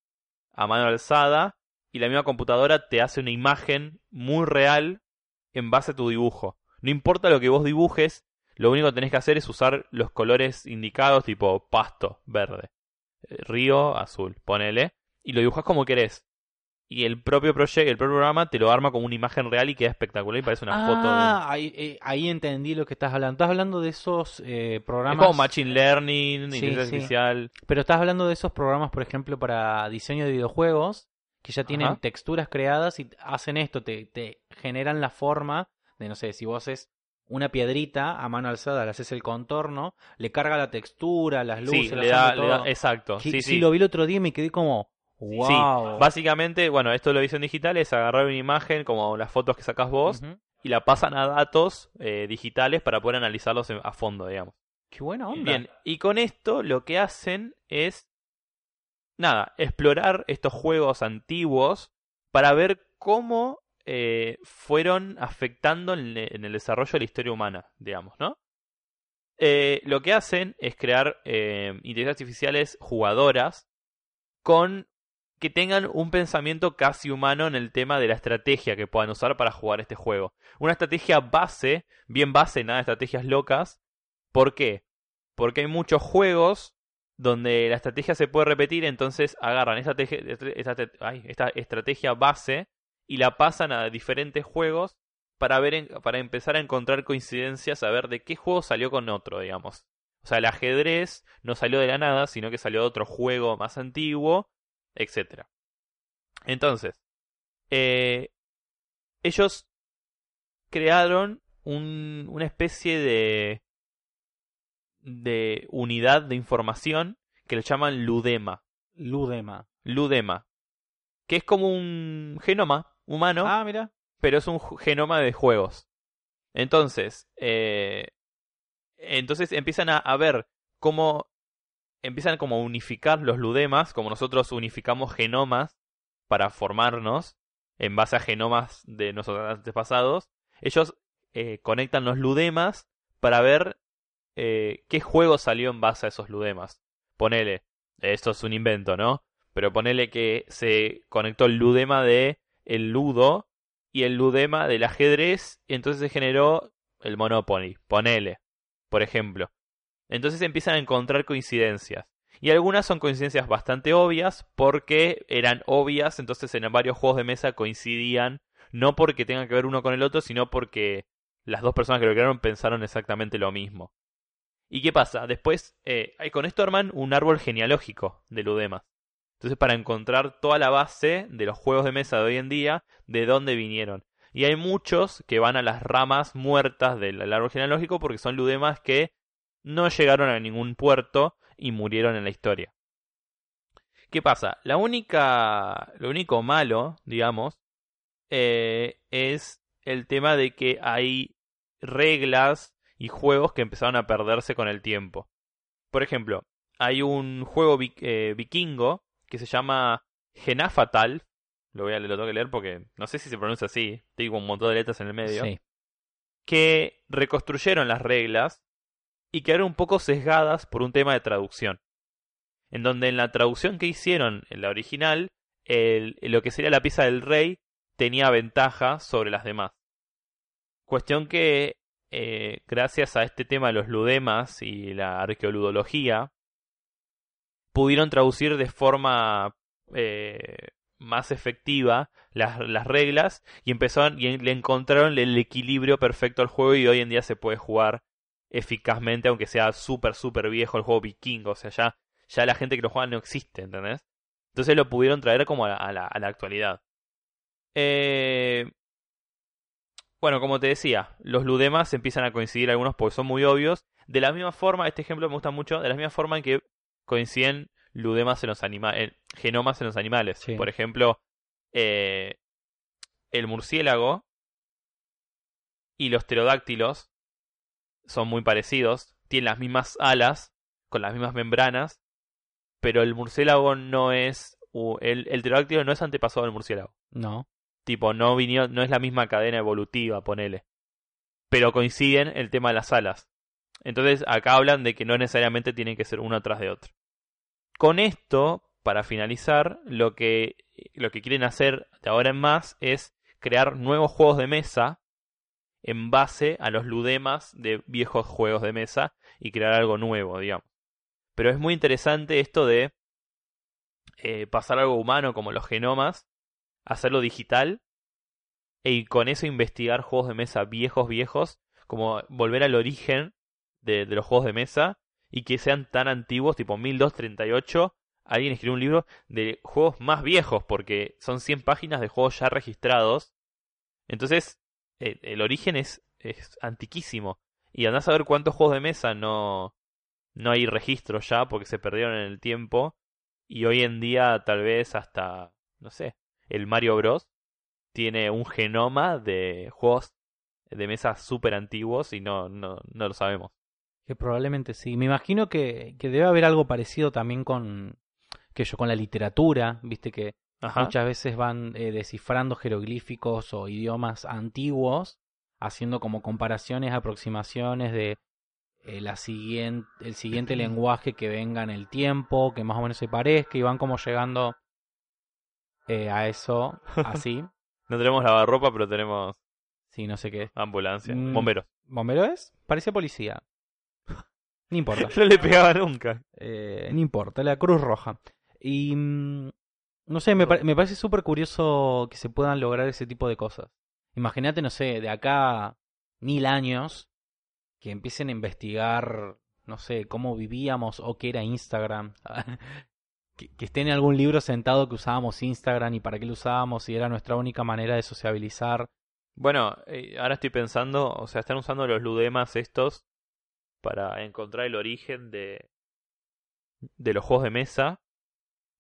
a mano alzada y la misma computadora te hace una imagen muy real en base a tu dibujo. No importa lo que vos dibujes, lo único que tenés que hacer es usar los colores indicados, tipo pasto, verde, eh, río, azul, ponele, y lo dibujas como querés. Y el propio proyecto, el propio programa te lo arma como una imagen real y queda espectacular y parece una foto. Ah, ahí, eh, ahí, entendí lo que estás hablando. Estás hablando de esos eh, programas. Es como Machine Learning, inteligencia artificial. Pero estás hablando de esos programas, por ejemplo, para diseño de videojuegos, que ya tienen texturas creadas y hacen esto, te, te generan la forma de, no sé, si vos es una piedrita a mano alzada, le haces el contorno, le carga la textura, las luces, sí, le da, le da, exacto. Sí, sí, lo vi el otro día y me quedé como, wow. básicamente, bueno, esto de la visión digital es agarrar una imagen como las fotos que sacas vos y la pasan a datos eh, digitales para poder analizarlos a fondo, digamos. Qué buena onda. Bien, y con esto lo que hacen es, nada, explorar estos juegos antiguos para ver cómo eh, fueron afectando en, el desarrollo de la historia humana, digamos, ¿no? Eh, lo que hacen es crear eh, inteligencias artificiales jugadoras con que tengan un pensamiento casi humano en el tema de la estrategia que puedan usar para jugar este juego. Una estrategia base, bien base, nada de estrategias locas. ¿Por qué? Porque hay muchos juegos donde la estrategia se puede repetir, entonces agarran esta, esta estrategia base y la pasan a diferentes juegos para ver para empezar a encontrar coincidencias, a ver de qué juego salió con otro, digamos. O sea, el ajedrez no salió de la nada, sino que salió de otro juego más antiguo, etc. Entonces, eh, ellos crearon un, una especie de, de unidad de información que le llaman Ludema. Ludema. Ludema. Que es como un genoma humano. Ah, mira. Pero es un genoma de juegos. Entonces, eh, entonces empiezan a, a, ver cómo empiezan como a unificar los ludemas, como nosotros unificamos genomas para formarnos en base a genomas de nuestros antepasados. Ellos eh, conectan los ludemas para ver eh, qué juego salió en base a esos ludemas. Ponele, esto es un invento, ¿no? Pero ponele que se conectó el ludema de el ludo y el ludema del ajedrez, y entonces se generó el Monopoly, ponele, por ejemplo. Entonces empiezan a encontrar coincidencias. Y algunas son coincidencias bastante obvias porque eran obvias, entonces en varios juegos de mesa coincidían, no porque tengan que ver uno con el otro, sino porque las dos personas que lo crearon pensaron exactamente lo mismo. ¿Y qué pasa? Después, eh, con esto arman un árbol genealógico de ludemas. Entonces, para encontrar toda la base de los juegos de mesa de hoy en día, de dónde vinieron. Y hay muchos que van a las ramas muertas del árbol genealógico porque son ludemas que no llegaron a ningún puerto y murieron en la historia. ¿Qué pasa? La única, lo único malo, digamos, eh, es el tema de que hay reglas y juegos que empezaron a perderse con el tiempo. Por ejemplo, hay un juego eh, vikingo que se llama Genafatal. Lo voy a lo tengo que leer porque no sé si se pronuncia así. Tengo un montón de letras en el medio. Que reconstruyeron las reglas y quedaron un poco sesgadas por un tema de traducción. En donde en la traducción que hicieron en la original, el, lo que sería la pieza del rey tenía ventaja sobre las demás. Cuestión que, eh, gracias a este tema de los ludemas y la arqueoludología, pudieron traducir de forma eh, más efectiva las, las reglas y empezaron y le encontraron el equilibrio perfecto al juego y hoy en día se puede jugar eficazmente aunque sea súper súper viejo el juego vikingo, o sea, ya, ya la gente que lo juega no existe, ¿entendés? Entonces lo pudieron traer como a la, a la, a la actualidad. Eh... Bueno, como te decía, los ludemas empiezan a coincidir algunos porque son muy obvios. De la misma forma, este ejemplo me gusta mucho, de la misma forma en que coinciden ludemas en los animales, genomas en los animales. Sí. Por ejemplo, eh, el murciélago y los pterodáctilos son muy parecidos, tienen las mismas alas, con las mismas membranas, pero el murciélago no es, el, el pterodáctilo no es antepasado del murciélago. No. Tipo, no vinió, no es la misma cadena evolutiva, ponele. Pero coinciden el tema de las alas. Entonces, acá hablan de que no necesariamente tienen que ser uno tras de otro. Con esto, para finalizar, lo que, lo que quieren hacer de ahora en más es crear nuevos juegos de mesa en base a los ludemas de viejos juegos de mesa y crear algo nuevo, digamos. Pero es muy interesante esto de eh, pasar algo humano como los genomas, hacerlo digital y con eso investigar juegos de mesa viejos, viejos, como volver al origen de, de los juegos de mesa y que sean tan antiguos, tipo 1238. Alguien escribió un libro de juegos más viejos porque son 100 páginas de juegos ya registrados. Entonces, el, el origen es, es antiquísimo. Y andás a ver cuántos juegos de mesa no, no hay registro ya porque se perdieron en el tiempo. Y hoy en día tal vez hasta, no sé, el Mario Bros. tiene un genoma de juegos de mesa súper antiguos y no, no, no lo sabemos. Que probablemente sí. Me imagino que, que debe haber algo parecido también con, que yo, con la literatura, viste que Ajá. muchas veces van eh, descifrando jeroglíficos o idiomas antiguos, haciendo como comparaciones, aproximaciones de eh, la siguiente, el siguiente lenguaje que venga en el tiempo, que más o menos se parezca, y van como llegando eh, a eso, así. [LAUGHS] No tenemos lavarropa, pero tenemos Sí, no sé qué. ambulancia, Mm. bomberos. ¿Bombero es? Parecía policía. No importa. [LAUGHS] No le pegaba nunca. Eh, no importa, la Cruz Roja. Y mm, no sé, me, me parece súper curioso que se puedan lograr ese tipo de cosas. Imagínate, no sé, de acá a mil años que empiecen a investigar, no sé, cómo vivíamos o qué era Instagram. [LAUGHS] que, que esté en algún libro sentado que usábamos Instagram y para qué lo usábamos y era nuestra única manera de sociabilizar. Bueno, eh, ahora estoy pensando, o sea, están usando los ludemas estos para encontrar el origen de, de los juegos de mesa.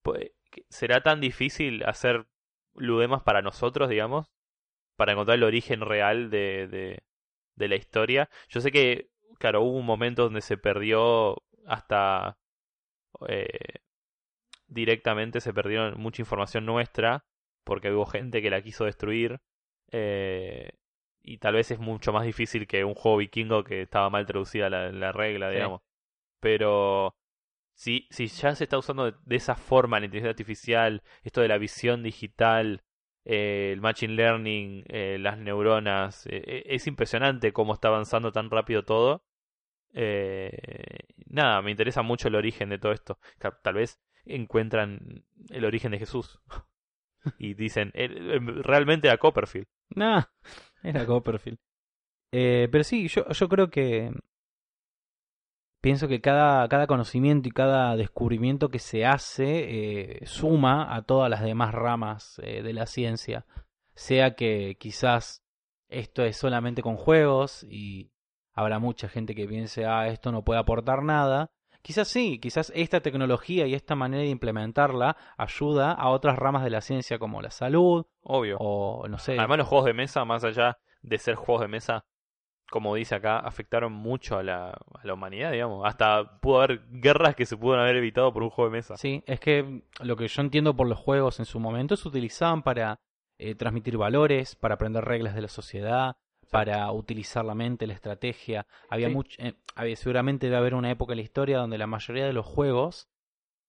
Pues, ¿qué- ¿Será tan difícil hacer ludemas para nosotros, digamos? Para encontrar el origen real de, de, la historia. Yo sé que, claro, hubo un momento donde se perdió hasta... eh, directamente se perdió mucha información nuestra porque hubo gente que la quiso destruir. Eh, y tal vez es mucho más difícil que un juego vikingo que estaba mal traducida la, la regla, Sí. digamos. Pero si, si ya se está usando de, de esa forma la inteligencia artificial, esto de la visión digital, eh, el machine learning, eh, las neuronas, eh, es impresionante cómo está avanzando tan rápido todo. Eh, nada, me interesa mucho el origen de todo esto. Tal vez encuentran el origen de Jesús [LAUGHS] y dicen, "Eh, eh, realmente era Copperfield. Nah, era Copperfield. Eh, pero sí, yo, yo creo que pienso que cada, cada conocimiento y cada descubrimiento que se hace eh, suma a todas las demás ramas eh, de la ciencia. Sea que quizás esto es solamente con juegos y habrá mucha gente que piense, ah, esto no puede aportar nada. Quizás sí, quizás esta tecnología y esta manera de implementarla ayuda a otras ramas de la ciencia como la salud Obvio. o no sé. Además los juegos de mesa, más allá de ser juegos de mesa, como dice acá, afectaron mucho a la, a la humanidad, digamos. Hasta pudo haber guerras que se pudieron haber evitado por un juego de mesa. Sí, es que lo que yo entiendo por los juegos en su momento se utilizaban para eh, transmitir valores, para aprender reglas de la sociedad, para utilizar la mente, la estrategia. Había Sí. mucho, eh, había, seguramente debe haber una época en la historia donde la mayoría de los juegos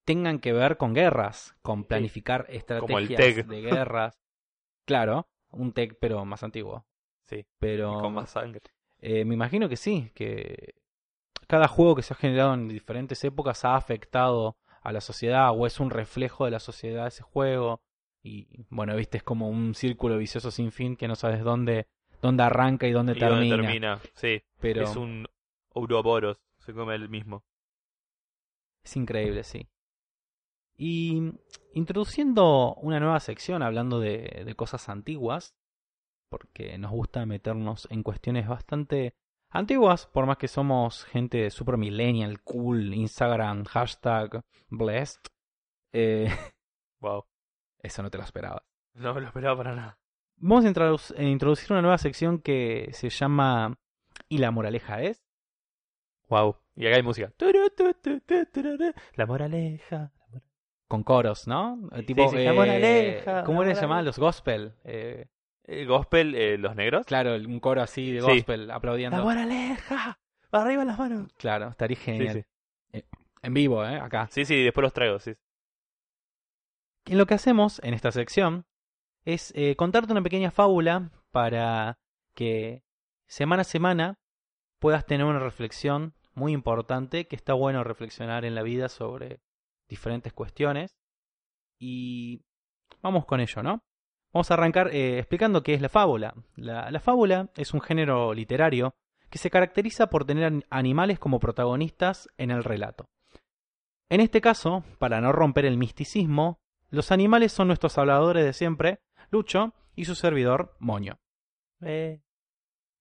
tengan que ver con guerras, con planificar estrategias TEG. de guerras. Claro, un tech pero más antiguo. Sí, Pero con más sangre. eh, me imagino que sí, que cada juego que se ha generado en diferentes épocas ha afectado a la sociedad o es un reflejo de la sociedad ese juego Y bueno, viste, es como un círculo vicioso sin fin que no sabes dónde, dónde arranca y dónde Y termina. sí. Pero Es un Ouroboros, se come el mismo. es increíble, sí. Y introduciendo una nueva sección hablando de, de cosas antiguas, porque nos gusta meternos en cuestiones bastante antiguas, por más que somos gente super millennial, cool, Instagram, hashtag, blessed. Eh, [LAUGHS] Wow. eso no te lo esperabas. No me lo esperaba para nada. Vamos a a introducir una nueva sección que se llama ¿Y la moraleja es? Wow. Y acá hay música. La moraleja. Con coros, ¿no? Eh, Sí, tipo, sí, la eh, moraleja, ¿Cómo les llamaban los gospel? Eh, ¿El gospel, eh, los negros? claro, un coro así de Sí. gospel aplaudiendo. La moraleja. Arriba las manos. Claro, estaría genial. En vivo, ¿eh? Acá. Sí, sí, después los traigo, sí. Y lo que hacemos en esta sección es eh, contarte una pequeña fábula para que semana a semana puedas tener una reflexión muy importante que está bueno reflexionar en la vida sobre diferentes cuestiones. Y vamos con ello, ¿no? Vamos a arrancar eh, explicando qué es la fábula. La, la fábula es un género literario que se caracteriza por tener an- animales como protagonistas en el relato. En este caso, para no romper el misticismo, los animales son nuestros habladores de siempre, Lucho y su servidor, Moño. Eh,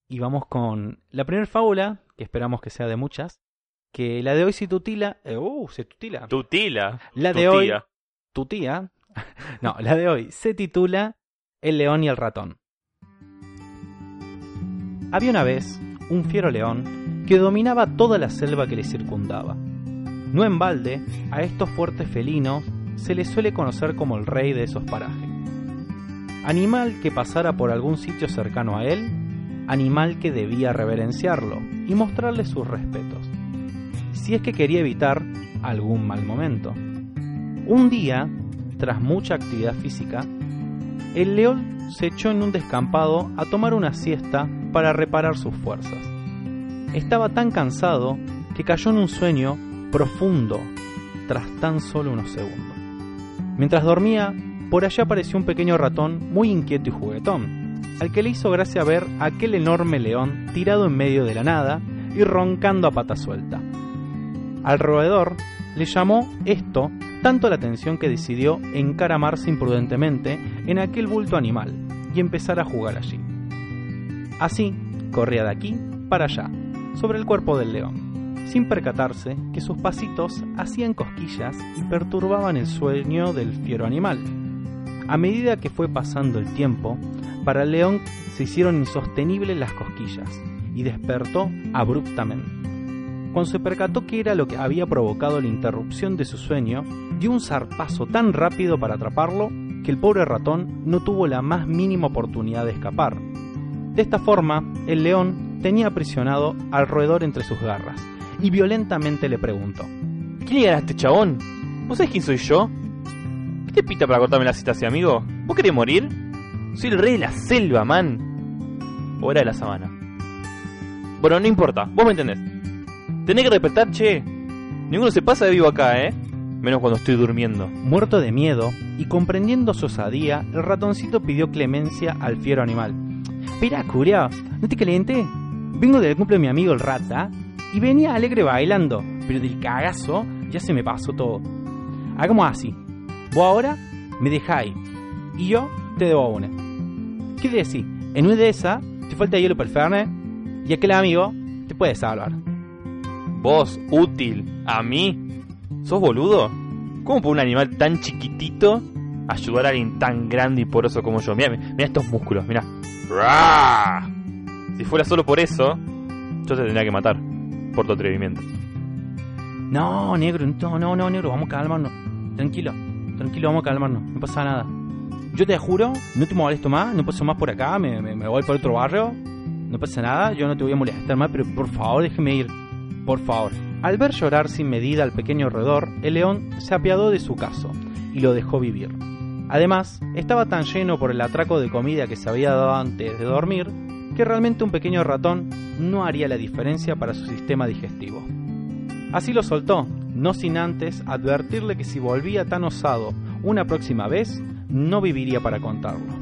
Y vamos con la primera fábula, que esperamos que sea de muchas, que la de hoy se tutila... eh, uh, se tutila. tutila. La tu de hoy, tía. tu tía. no, la de hoy se titula El león y el ratón. Había una vez un fiero león que dominaba toda la selva que le circundaba. No en balde, a estos fuertes felinos se les suele conocer como el rey de esos parajes. Animal que pasara por algún sitio cercano a él, animal que debía reverenciarlo y mostrarle sus respetos, si es que quería evitar algún mal momento. Un día, tras mucha actividad física, el león se echó en un descampado a tomar una siesta para reparar sus fuerzas. Estaba tan cansado que cayó en un sueño profundo tras tan solo unos segundos. Mientras dormía, por allá apareció un pequeño ratón muy inquieto y juguetón, al que le hizo gracia ver a aquel enorme león tirado en medio de la nada y roncando a pata suelta. Al roedor le llamó esto tanto la atención que decidió encaramarse imprudentemente en aquel bulto animal y empezar a jugar allí. Así, corría de aquí para allá, sobre el cuerpo del león, sin percatarse que sus pasitos hacían cosquillas y perturbaban el sueño del fiero animal. A medida que fue pasando el tiempo, para león se hicieron insostenibles las cosquillas y despertó abruptamente. Cuando se percató que era lo que había provocado la interrupción de su sueño, dio un zarpazo tan rápido para atraparlo que el pobre ratón no tuvo la más mínima oportunidad de escapar. De esta forma, el león tenía aprisionado al roedor entre sus garras y violentamente le preguntó: ¿Quién era este chabón? ¿Vos sabés quién soy yo? ¿Qué te pita para cortarme la cita así, amigo? ¿Vos querés morir? Soy el rey de la selva, man. O era de la sabana. Bueno, no importa, vos me entendés. Tenés que respetar, che. Ninguno se pasa de vivo acá, ¿eh? Menos cuando estoy durmiendo. Muerto de miedo y comprendiendo su osadía, el ratoncito pidió clemencia al fiero animal. Espera, curia, no te caliente. Vengo del cumple de mi amigo el rata y venía alegre bailando, pero del cagazo ya se me pasó todo. Hagamos así. Vos ahora me dejáis y yo te debo una. ¿Qué decís? En una de esas te falta hielo para el Fernet y aquel amigo te puede salvar. ¿Vos, útil, a mí? ¿Sos boludo? ¿Cómo puede un animal tan chiquitito ayudar a alguien tan grande y poroso como yo? Mira, mira estos músculos, mira. Si fuera solo por eso, yo te tendría que matar por tu atrevimiento. No, negro, no, no, no, negro, vamos a calmarnos. Tranquilo, tranquilo, vamos a calmarnos, no pasa nada. Yo te juro, no te molesto más, no paso más por acá, me, me, voy por otro barrio. No pasa nada, yo no te voy a molestar más, pero por favor déjeme ir. Por favor. Al ver llorar sin medida al pequeño roedor, el león se apiadó de su caso y lo dejó vivir. Además, estaba tan lleno por el atraco de comida que se había dado antes de dormir, que realmente un pequeño ratón no haría la diferencia para su sistema digestivo. Así lo soltó, no sin antes advertirle que si volvía tan osado una próxima vez, no viviría para contarlo.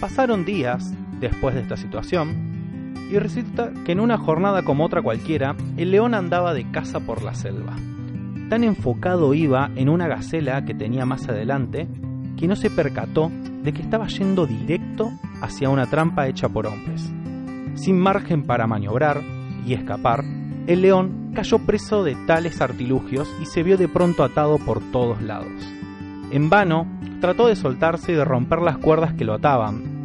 Pasaron días después de esta situación y resulta que en una jornada como otra cualquiera, el león andaba de caza por la selva. Tan enfocado iba en una gacela que tenía más adelante que no se percató de que estaba yendo directo hacia una trampa hecha por hombres. Sin margen para maniobrar y escapar, el león cayó preso de tales artilugios y se vio de pronto atado por todos lados. En vano, trató de soltarse y de romper las cuerdas que lo ataban,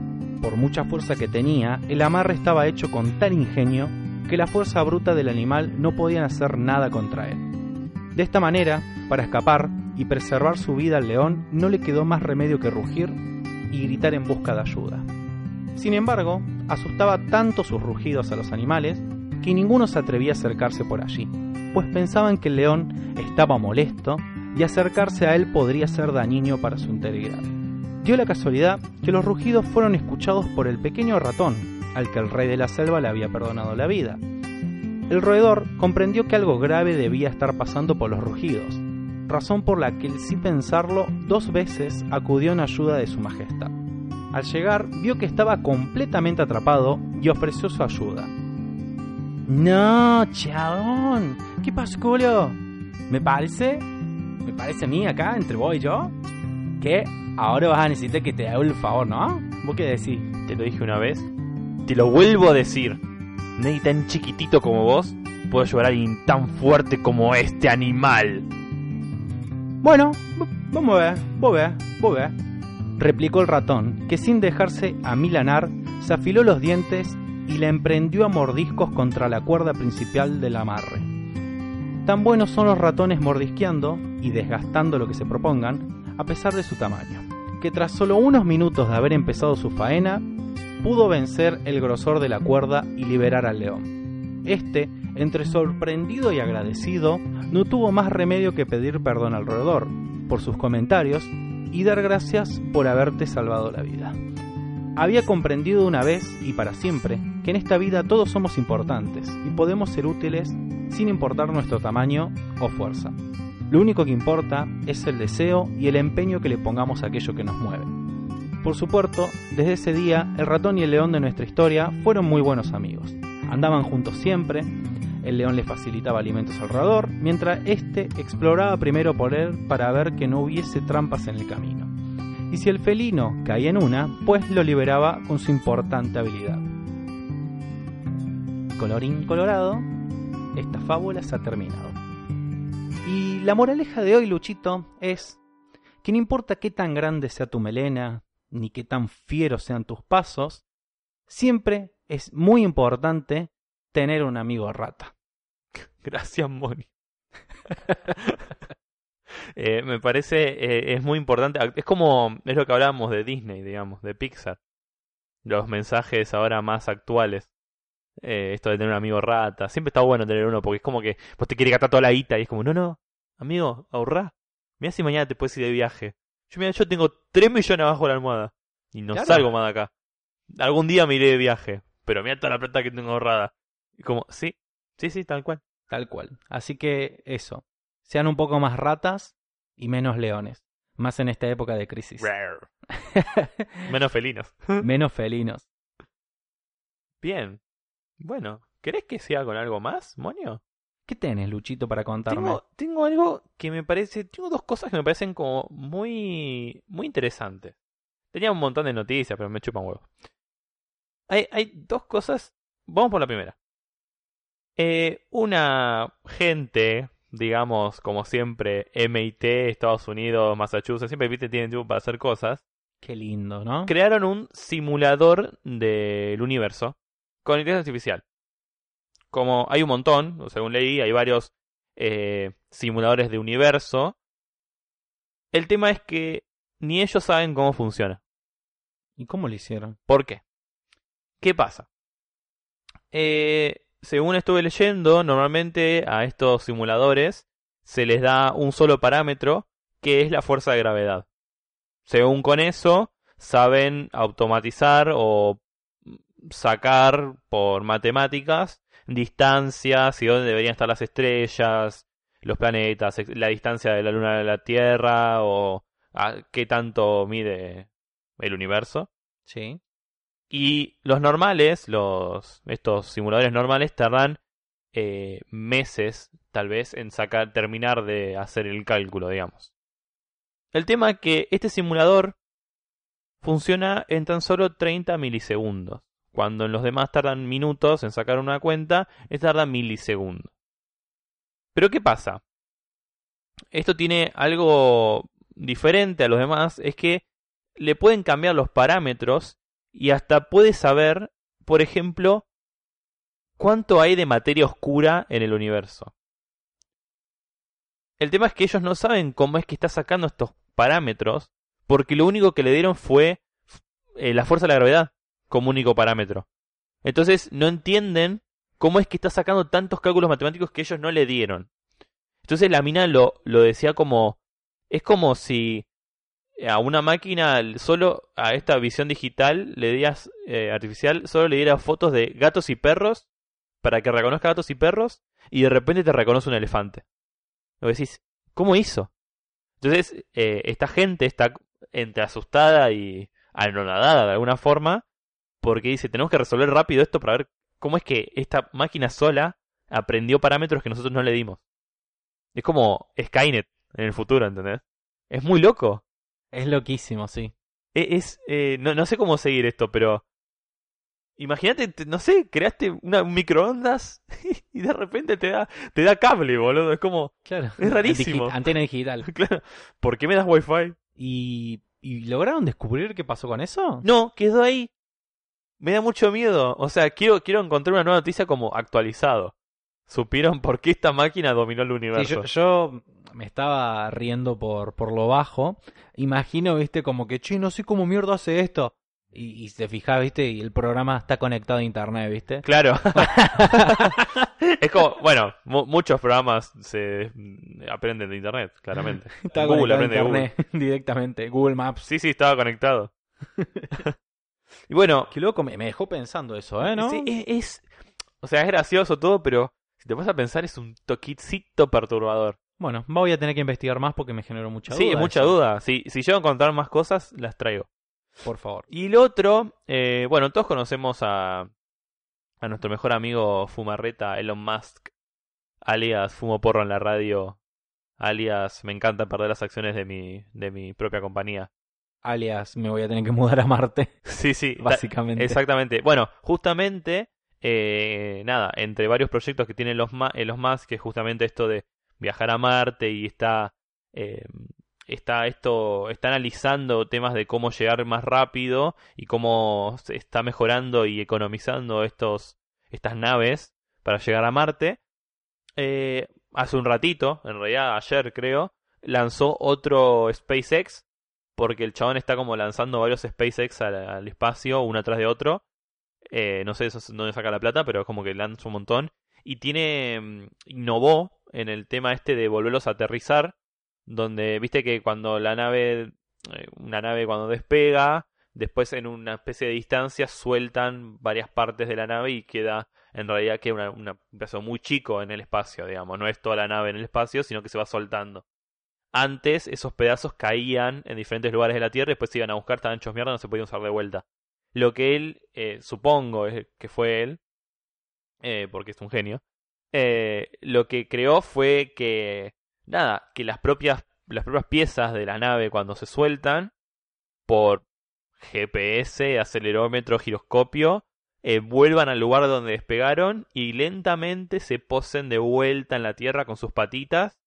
por mucha fuerza que tenía, el amarre estaba hecho con tal ingenio que la fuerza bruta del animal no podían hacer nada contra él. De esta manera, para escapar y preservar su vida al león, no le quedó más remedio que rugir y gritar en busca de ayuda. Sin embargo, asustaba tanto sus rugidos a los animales que ninguno se atrevía a acercarse por allí, pues pensaban que el león estaba molesto y acercarse a él podría ser dañino para su integridad. Dio la casualidad que los rugidos fueron escuchados por el pequeño ratón, al que el rey de la selva le había perdonado la vida. El roedor comprendió que algo grave debía estar pasando por los rugidos, razón por la que, sin pensarlo, dos veces acudió en ayuda de su majestad. Al llegar, vio que estaba completamente atrapado y ofreció su ayuda. No, chabón, ¿qué pasó, Julio? Me parece, me parece a mí acá, entre vos y yo, que ahora vas a necesitar que te haga el favor, ¿no? ¿Vos qué decís? Te lo dije una vez. Te lo vuelvo a decir. Nadie tan chiquitito como vos puede llevar a alguien tan fuerte como este animal. Bueno, vamos a ver, vos ve, vos ve. Replicó el ratón, que sin dejarse amilanar, se afiló los dientes y la emprendió a mordiscos contra la cuerda principal del amarre. Tan buenos son los ratones mordisqueando y desgastando lo que se propongan, a pesar de su tamaño, que tras solo unos minutos de haber empezado su faena, pudo vencer el grosor de la cuerda y liberar al león. Este, entre sorprendido y agradecido, no tuvo más remedio que pedir perdón al roedor por sus comentarios y dar gracias por haberte salvado la vida. Había comprendido una vez y para siempre que en esta vida todos somos importantes y podemos ser útiles sin importar nuestro tamaño o fuerza. Lo único que importa es el deseo y el empeño que le pongamos a aquello que nos mueve. Por supuesto, desde ese día, el ratón y el león de nuestra historia fueron muy buenos amigos. Andaban juntos siempre, el león le facilitaba alimentos al roedor, mientras éste exploraba primero por él para ver que no hubiese trampas en el camino. Y si el felino caía en una, pues lo liberaba con su importante habilidad. Colorín colorado, esta fábula se ha terminado. Y la moraleja de hoy, Luchito, es que no importa qué tan grande sea tu melena, ni qué tan fieros sean tus pasos, siempre es muy importante tener un amigo rata. [LAUGHS] Gracias, Moni. [LAUGHS] Eh, me parece, eh, es muy importante. Es como, es lo que hablábamos de Disney, digamos, de Pixar. Los mensajes ahora más actuales. Eh, esto de tener un amigo rata. Siempre está bueno tener uno porque es como que vos te quiere gastar toda la guita y es como, no, no, amigo, ahorrá. Mira si mañana te puedes ir de viaje. Yo, mira, yo tengo 3 millones abajo de la almohada y no salgo más de acá. Algún día me iré de viaje, pero mira toda la plata que tengo ahorrada. Y como, sí, sí, sí, tal cual. Tal cual. Así que eso. Sean un poco más ratas y menos leones. Más en esta época de crisis. [LAUGHS] menos felinos. menos felinos. Bien. Bueno, ¿querés que sea con algo más, Monio? ¿Qué tenés, Luchito, para contarme? Tengo, tengo, algo que me parece. Tengo dos cosas que me parecen como muy. muy interesantes. Tenía un montón de noticias, pero me chupan huevo. Hay, hay dos cosas. Vamos por la primera. Eh, una gente, digamos, como siempre, MIT, Estados Unidos, Massachusetts, siempre viste tienen tiempo para hacer cosas. Qué lindo, ¿no? Crearon un simulador del universo con inteligencia artificial. Como hay un montón, según leí, hay varios eh, simuladores de universo. El tema es que ni ellos saben cómo funciona. ¿Y cómo lo hicieron? ¿Por qué? ¿Qué pasa? Eh, según estuve leyendo, normalmente a estos simuladores se les da un solo parámetro que es la fuerza de gravedad. Según con eso, saben automatizar o sacar por matemáticas distancias y dónde deberían estar las estrellas, los planetas, la distancia de la Luna a la Tierra o a qué tanto mide el universo. Sí. Y los normales, los estos simuladores normales tardan eh, meses, tal vez, en sacar, terminar de hacer el cálculo, digamos. El tema es que este simulador funciona en tan solo 30 milisegundos. Cuando en los demás tardan minutos en sacar una cuenta, este tarda milisegundos. Pero ¿qué pasa? Esto tiene algo diferente a los demás, es que le pueden cambiar los parámetros y hasta puede saber, por ejemplo, cuánto hay de materia oscura en el universo. El tema es que ellos no saben cómo es que está sacando estos parámetros, porque lo único que le dieron fue eh, la fuerza de la gravedad como único parámetro. Entonces no entienden cómo es que está sacando tantos cálculos matemáticos que ellos no le dieron. Entonces la mina lo, lo decía como... Es como si a una máquina, solo a esta visión digital, le eh, artificial, solo le diera fotos de gatos y perros para que reconozca gatos y perros y de repente te reconoce un elefante. Lo decís, ¿cómo hizo? Entonces, eh, esta gente está entre asustada y anonadada de alguna forma porque dice, tenemos que resolver rápido esto para ver cómo es que esta máquina sola aprendió parámetros que nosotros no le dimos. Es como Skynet en el futuro, ¿entendés? Es muy loco. Es loquísimo, sí. E, es, eh, no, no sé cómo seguir esto, pero Imagínate, no sé, creaste una microondas [LAUGHS] y de repente te da, te da cable, boludo. Es como. Claro. Es rarísimo. antena digital. [LAUGHS] claro. ¿Por qué me das wifi? ¿Y, ¿Y lograron descubrir qué pasó con eso? No, quedó ahí. Me da mucho miedo. O sea, quiero, quiero encontrar una nueva noticia como actualizado. ¿Supieron por qué esta máquina dominó el universo? yo, me estaba riendo por, por lo bajo. Imagino, viste, como que, che, no sé cómo mierda hace esto. Y, y se fija, viste, y el programa está conectado a internet, viste. Claro. [LAUGHS] es como, bueno, muchos programas se aprenden de internet, claramente. [LAUGHS] Está Google aprende de internet [LAUGHS] directamente, Google Maps. Sí, sí, estaba conectado. y bueno. Qué loco, me, dejó pensando eso, ¿eh? ¿No? Sí, es, O sea, es gracioso todo, pero si te vas a pensar, es un toquicito perturbador. Bueno, voy a tener que investigar más porque me generó mucha duda. Sí, mucha duda. Si, si llego a contar más cosas, las traigo. Por favor. Y el otro, eh, bueno, todos conocemos a, a nuestro mejor amigo Fumarreta, Elon Musk, alias Fumo Porro en la radio, alias Me encanta perder las acciones de mi, de mi propia compañía. Alias me voy a tener que mudar a Marte. [LAUGHS] Sí, sí, básicamente. Exactamente. Bueno, justamente, eh, nada, entre varios proyectos que tienen los, los Musk, que es justamente esto de viajar a Marte y está eh, está esto está analizando temas de cómo llegar más rápido y cómo se está mejorando y economizando estos estas naves para llegar a Marte. Eh, hace un ratito, en realidad ayer creo, lanzó otro SpaceX porque el chabón está como lanzando varios SpaceX al, espacio uno atrás de otro. Eh, no sé dónde saca la plata, pero es como que lanza un montón. Y tiene. Mm, innovó en el tema este de volverlos a aterrizar donde viste que cuando la nave, eh, una nave cuando despega, después en una especie de distancia sueltan varias partes de la nave y queda en realidad que un pedazo muy chico en el espacio, digamos, no es toda la nave en el espacio, sino que se va soltando. Antes esos pedazos caían en diferentes lugares de la Tierra y después se iban a buscar, estaban hechos mierda, no se podían usar de vuelta. Lo que él, eh, supongo que fue él, eh, porque es un genio, lo que creó fue que nada, que las propias, las propias piezas de la nave cuando se sueltan por GPS, acelerómetro, giroscopio, eh, vuelvan al lugar donde despegaron y lentamente se posen de vuelta en la Tierra con sus patitas.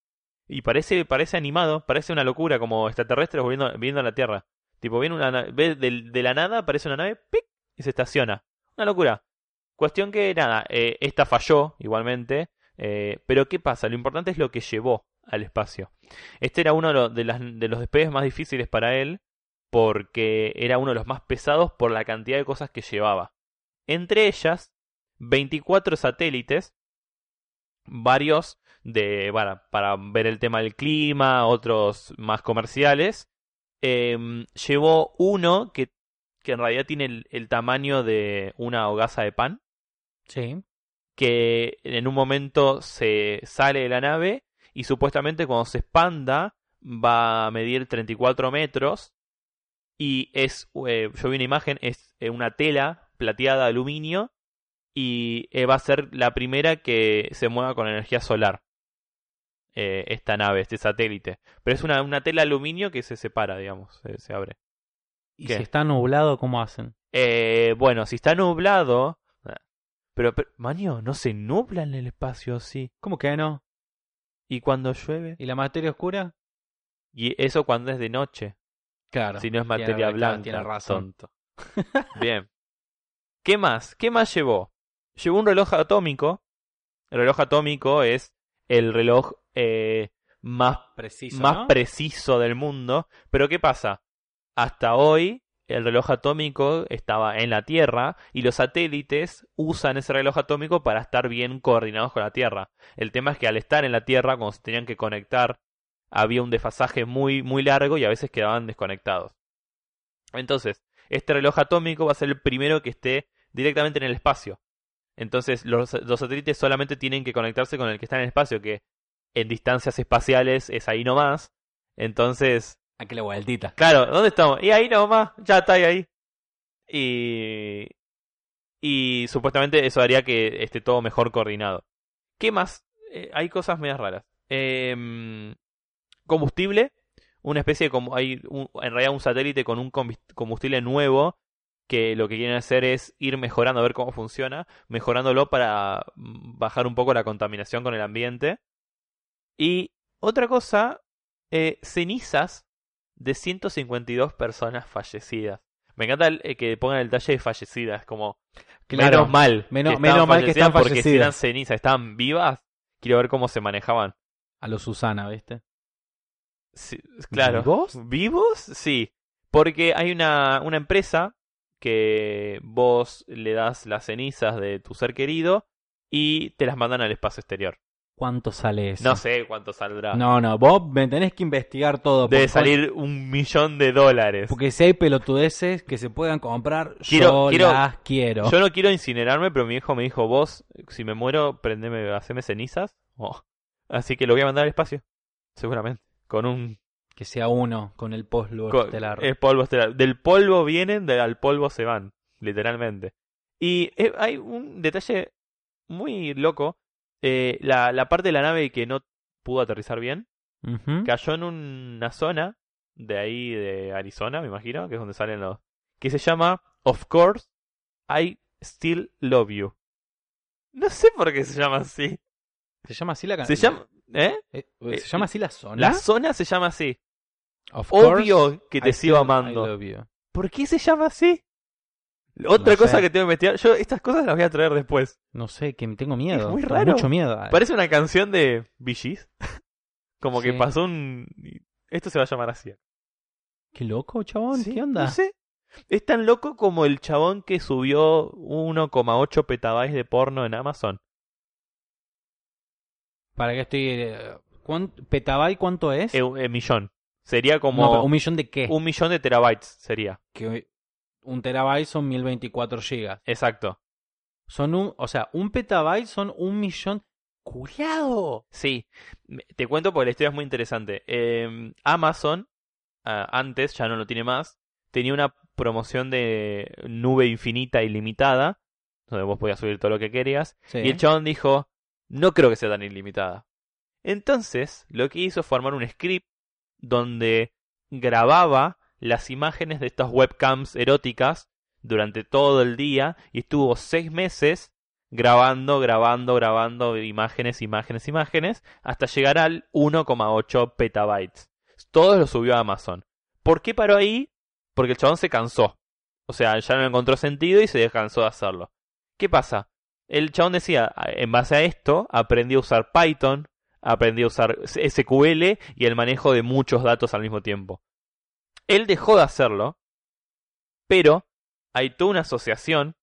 Y parece, parece animado, parece una locura, como extraterrestres volviendo, viendo a la Tierra. Tipo, viene una ve de, la nada, aparece una nave, ¡pic! y se estaciona. Una locura. Cuestión que, nada, eh, esta falló igualmente. Eh, pero ¿qué pasa? Lo importante es lo que llevó al espacio. Este era uno de, los despegues más difíciles para él porque era uno de los más pesados por la cantidad de cosas que llevaba. Entre ellas, 24 satélites, varios de para, ver el tema del clima, otros más comerciales. Em, llevó uno que, que en realidad tiene el, el, tamaño de una hogaza de pan. Sí. Que en un momento se sale de la nave y supuestamente cuando se expanda va a medir 34 metros y es, eh, yo vi una imagen, es eh, una tela plateada de aluminio y eh, va a ser la primera que se mueva con energía solar. Eh, esta nave, este satélite. Pero es una, una tela de aluminio que se separa, digamos, se, se abre. ¿Y ¿Qué? si está nublado, cómo hacen? Eh, bueno, si está nublado... Pero, pero, Maño, no se nubla en el espacio así. ¿Cómo que no? ¿Y cuando llueve? ¿Y la materia oscura? Y eso cuando es de noche. Claro. Si no es materia blanca. Tiene razón. tonto. [LAUGHS] Bien. ¿Qué más? ¿Qué más llevó? Llevó un reloj atómico. El reloj atómico es el reloj eh, más, Preciso. más ¿no? preciso del mundo. Pero ¿qué pasa? Hasta hoy el reloj atómico estaba en la Tierra y los satélites usan ese reloj atómico para estar bien coordinados con la Tierra. El tema es que al estar en la Tierra, cuando se tenían que conectar, había un desfasaje muy, muy largo y a veces quedaban desconectados. Entonces, este reloj atómico va a ser el primero que esté directamente en el espacio. Entonces, los, los satélites solamente tienen que conectarse con el que está en el espacio, que en distancias espaciales es ahí nomás. Entonces, Aquí la vueltita. Claro, ¿dónde estamos? Y ahí nomás, ya está ahí. Y. Y supuestamente eso haría que esté todo mejor coordinado. ¿Qué más? Eh, hay cosas medias raras. Em, combustible. Una especie de. como Hay un- en realidad un satélite con un combustible nuevo. Que lo que quieren hacer es ir mejorando, a ver cómo funciona. Mejorándolo para mm, bajar un poco la contaminación con el ambiente. Y otra cosa. eh, cenizas de 152 personas fallecidas. Me encanta el- eh, que pongan el detalle de fallecidas, como Claro. menos mal. Menos- que menos mal que están porque si eran cenizas, estaban vivas, quiero ver cómo se manejaban. A lo Susana, ¿viste? Sí, claro. ¿Vivos? ¿Vivos? Sí. Porque hay una, una empresa que vos le das las cenizas de tu ser querido y te las mandan al espacio exterior. ¿Cuánto sale eso? No sé cuánto saldrá. No, no, vos me tenés que investigar todo. Debe salir un millón de dólares. Porque si hay pelotudeces que se puedan comprar, Quiero- yo quiero- las quiero. Yo no quiero incinerarme, pero mi hijo me dijo, vos, si me muero, prendeme, haceme cenizas. Oh. Así que lo voy a mandar al espacio. Seguramente. Con un Que sea uno con el polvo estelar. es polvo estelar. Del polvo vienen, al polvo se van. Literalmente. Y eh, hay un detalle muy loco. Eh, la, la parte de la nave que no pudo aterrizar bien cayó en una zona de ahí de Arizona, me imagino, que es donde salen los. que se llama Of Course I Still Love You. No sé por qué se llama así. ¿Se llama así la Se canción? llama. ¿Eh? ¿Se llama así la zona? La zona se llama así. Of Obvio course, que te I sigo amando. ¿Por qué se llama así? Otra No cosa sé. que tengo que investigar. Yo estas cosas las voy a traer después. No sé, que tengo miedo. Es muy raro. Mucho miedo. Parece una canción de Gees. [LAUGHS] Como que pasó un. Esto se va a llamar así. Qué loco, chabón. Sí, ¿Qué onda? No sé. Es tan loco como el chabón que subió 1,8 petabytes de porno en Amazon. ¿Para qué estoy...? eh, ¿cuánto- ¿Petabyte cuánto es? Eh, eh, millón. Sería como No, ¿Un millón de qué? un millón de terabytes. Sería. Que un terabyte son 1024 gigas. Exacto. Son un... O sea, un petabyte son un millón... ¡Culeado! Sí. Te cuento porque la historia es muy interesante. Eh, Amazon, ah, antes, ya no lo tiene más, tenía una promoción de nube infinita ilimitada, donde vos podías subir todo lo que querías. Sí. Y el chabón dijo, no creo que sea tan ilimitada. Entonces, lo que hizo fue armar un script donde grababa las imágenes de estas webcams eróticas durante todo el día y estuvo seis meses grabando, grabando, grabando imágenes, imágenes, imágenes, hasta llegar al 1,8 petabytes. Todo lo subió a Amazon. ¿Por qué paró ahí? Porque el chabón se cansó. O sea, ya no encontró sentido y se cansó de hacerlo. ¿Qué pasa? El chabón decía, en base a esto, aprendí a usar Python, aprendí a usar SQL y el manejo de muchos datos al mismo tiempo. Él dejó de hacerlo, pero hay toda una asociación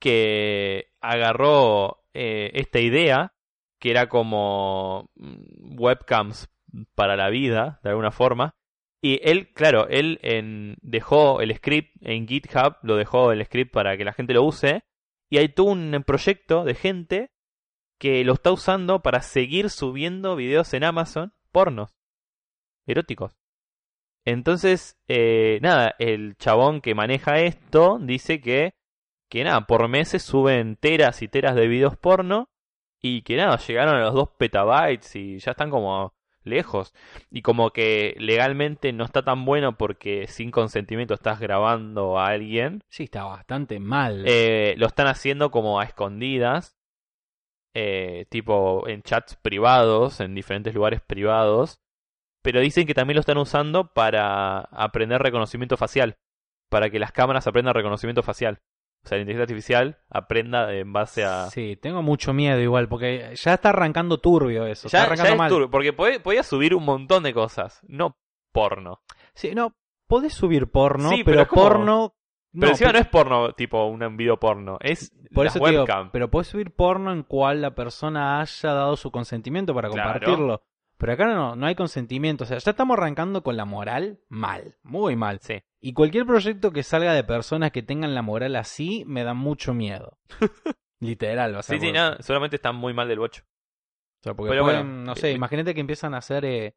que agarró eh, esta idea, que era como mm, webcams para la vida, de alguna forma, y él, claro, él en- dejó el script en GitHub, lo dejó el script para que la gente lo use, y hay todo un proyecto de gente que lo está usando para seguir subiendo videos en Amazon pornos. eróticos. Entonces, eh, nada, el chabón que maneja esto dice que, que nada, por meses suben teras y teras de videos porno y que nada, llegaron a los 2 petabytes y ya están como lejos. Y como que legalmente no está tan bueno porque sin consentimiento estás grabando a alguien. Sí, está bastante mal. Eh, lo están haciendo como a escondidas. Eh, tipo en chats privados, en diferentes lugares privados. Pero dicen que también lo están usando para aprender reconocimiento facial. Para que las cámaras aprendan reconocimiento facial. O sea, la inteligencia artificial aprenda en base a. Sí, tengo mucho miedo igual, porque ya está arrancando turbio eso. Ya, está arrancando ya es mal. turbio, porque podía, podía subir un montón de cosas, no porno. Sí, no, podés subir porno, Sí, pero, pero es como- porno. Pero no, encima no es porno tipo un video porno, es por eso te digo, webcam. pero podés subir porno en cual la persona haya dado su consentimiento para Claro. Pero acá no, no hay consentimiento. O sea, ya estamos arrancando con la moral mal, muy mal. Sí. Y cualquier proyecto que salga de personas que tengan la moral así me da mucho miedo. [LAUGHS] Literal, o sea, Sí, sí, nada, solamente están muy mal del bocho. o sea, porque Pero pueden, bueno, no sé, eh, imagínate que empiezan a hacer eh,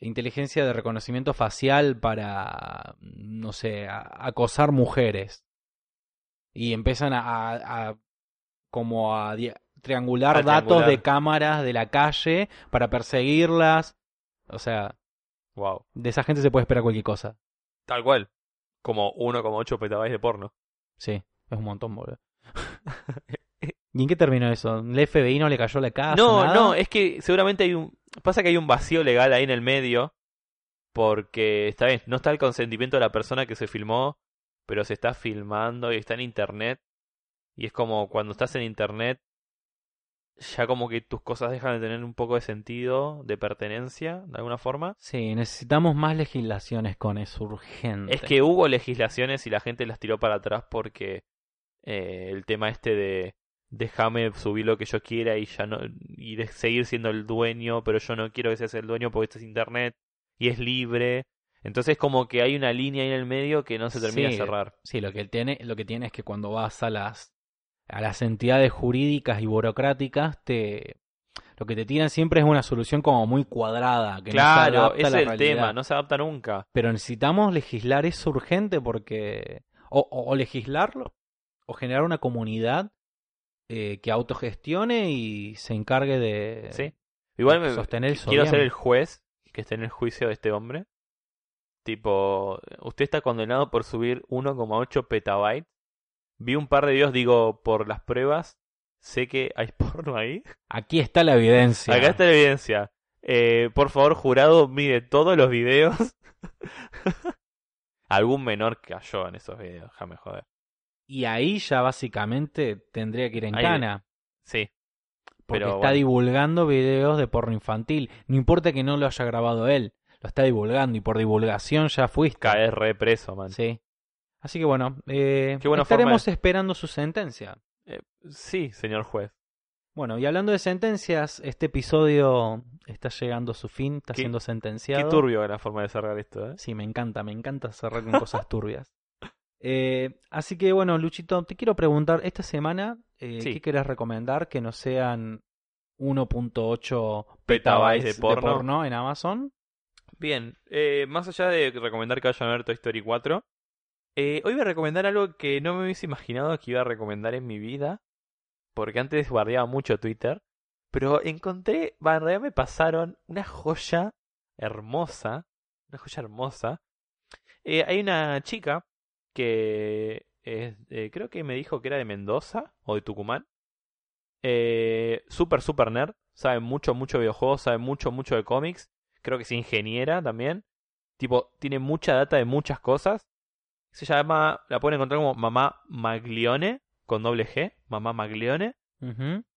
inteligencia de reconocimiento facial para, no sé, a- acosar mujeres. Y empiezan a, a- a- como a triangular datos triangular. de cámaras de la calle para perseguirlas. O sea, Wow. de esa gente se puede esperar cualquier cosa. Tal cual. Como 1,8 petabytes de porno. Sí, es un montón, boludo. [LAUGHS] ¿Y en qué terminó eso? ¿El FBI no le cayó la casa? no, nada? no, es que seguramente hay un... Pasa que hay un vacío legal ahí en el medio. Porque, está bien, no está el consentimiento de la persona que se filmó, pero se está filmando y está en internet. Y es como cuando estás en internet, ya como que tus cosas dejan de tener un poco de sentido, de pertenencia, de alguna forma. Sí, necesitamos más legislaciones con eso, urgente. Es que hubo legislaciones y la gente las tiró para atrás porque eh, el tema este de déjame subir lo que yo quiera y ya no y de seguir siendo el dueño, pero yo no quiero que seas el dueño porque esto es internet y es libre. Entonces como que hay una línea ahí en el medio que no se termina Sí, de cerrar. Sí, lo que tiene, lo que tiene es que cuando vas a las a las entidades jurídicas y burocráticas te lo que te tiran siempre es una solución como muy cuadrada, que no se Claro, adapta a ese la es el realidad. tema, no se adapta nunca. Pero necesitamos legislar eso urgente porque o, o- o legislarlo o generar una comunidad eh, que autogestione y se encargue de, Sí. Igual me, sostener eso quiero bien. ser el juez que esté en el juicio de este hombre. Tipo, usted está condenado por subir 1,8 petabytes. Vi un par de videos, digo, por las pruebas. Sé que hay [LAUGHS] porno ahí. Aquí está la evidencia. Acá está la evidencia. Eh, por favor, jurado, mire todos los videos. [LAUGHS] Algún menor cayó en esos videos, déjame joder. Y ahí ya básicamente tendría que ir en Ahí- cana. Sí, Porque Pero está bueno. divulgando videos de porno infantil. No importa que no lo haya grabado él, lo está divulgando y por divulgación ya fuiste. caes re preso, man. Sí. Así que bueno, eh, Qué estaremos esperando su sentencia. Eh, sí, señor juez. Bueno, y hablando de sentencias, este episodio está llegando a su fin, está Qué- siendo Qué sentenciado. turbio la forma de cerrar esto, ¿eh? Sí, me encanta, me encanta cerrar con cosas [LAUGHS] turbias. Eh, así que bueno, Luchito, te quiero preguntar, esta semana, eh, Sí. ¿qué querés recomendar que no sean 1.8 Petabytes de porno. en Amazon? Bien, eh, más allá de recomendar que vayan a ver Toy Story 4, eh, hoy voy a recomendar algo que no me hubiese imaginado que iba a recomendar en mi vida, porque antes guardeaba mucho Twitter, pero encontré, en realidad me pasaron una joya hermosa, una joya hermosa. Eh, hay una chica que eh, creo que me dijo que era de Mendoza o de Tucumán. Eh, super, super nerd, sabe mucho, mucho de videojuegos, sabe mucho, mucho de cómics creo que es ingeniera también. Tipo, tiene mucha data de muchas cosas. Se llama, la pueden encontrar como Mamá Maglione, con doble G, Mamá Maglione.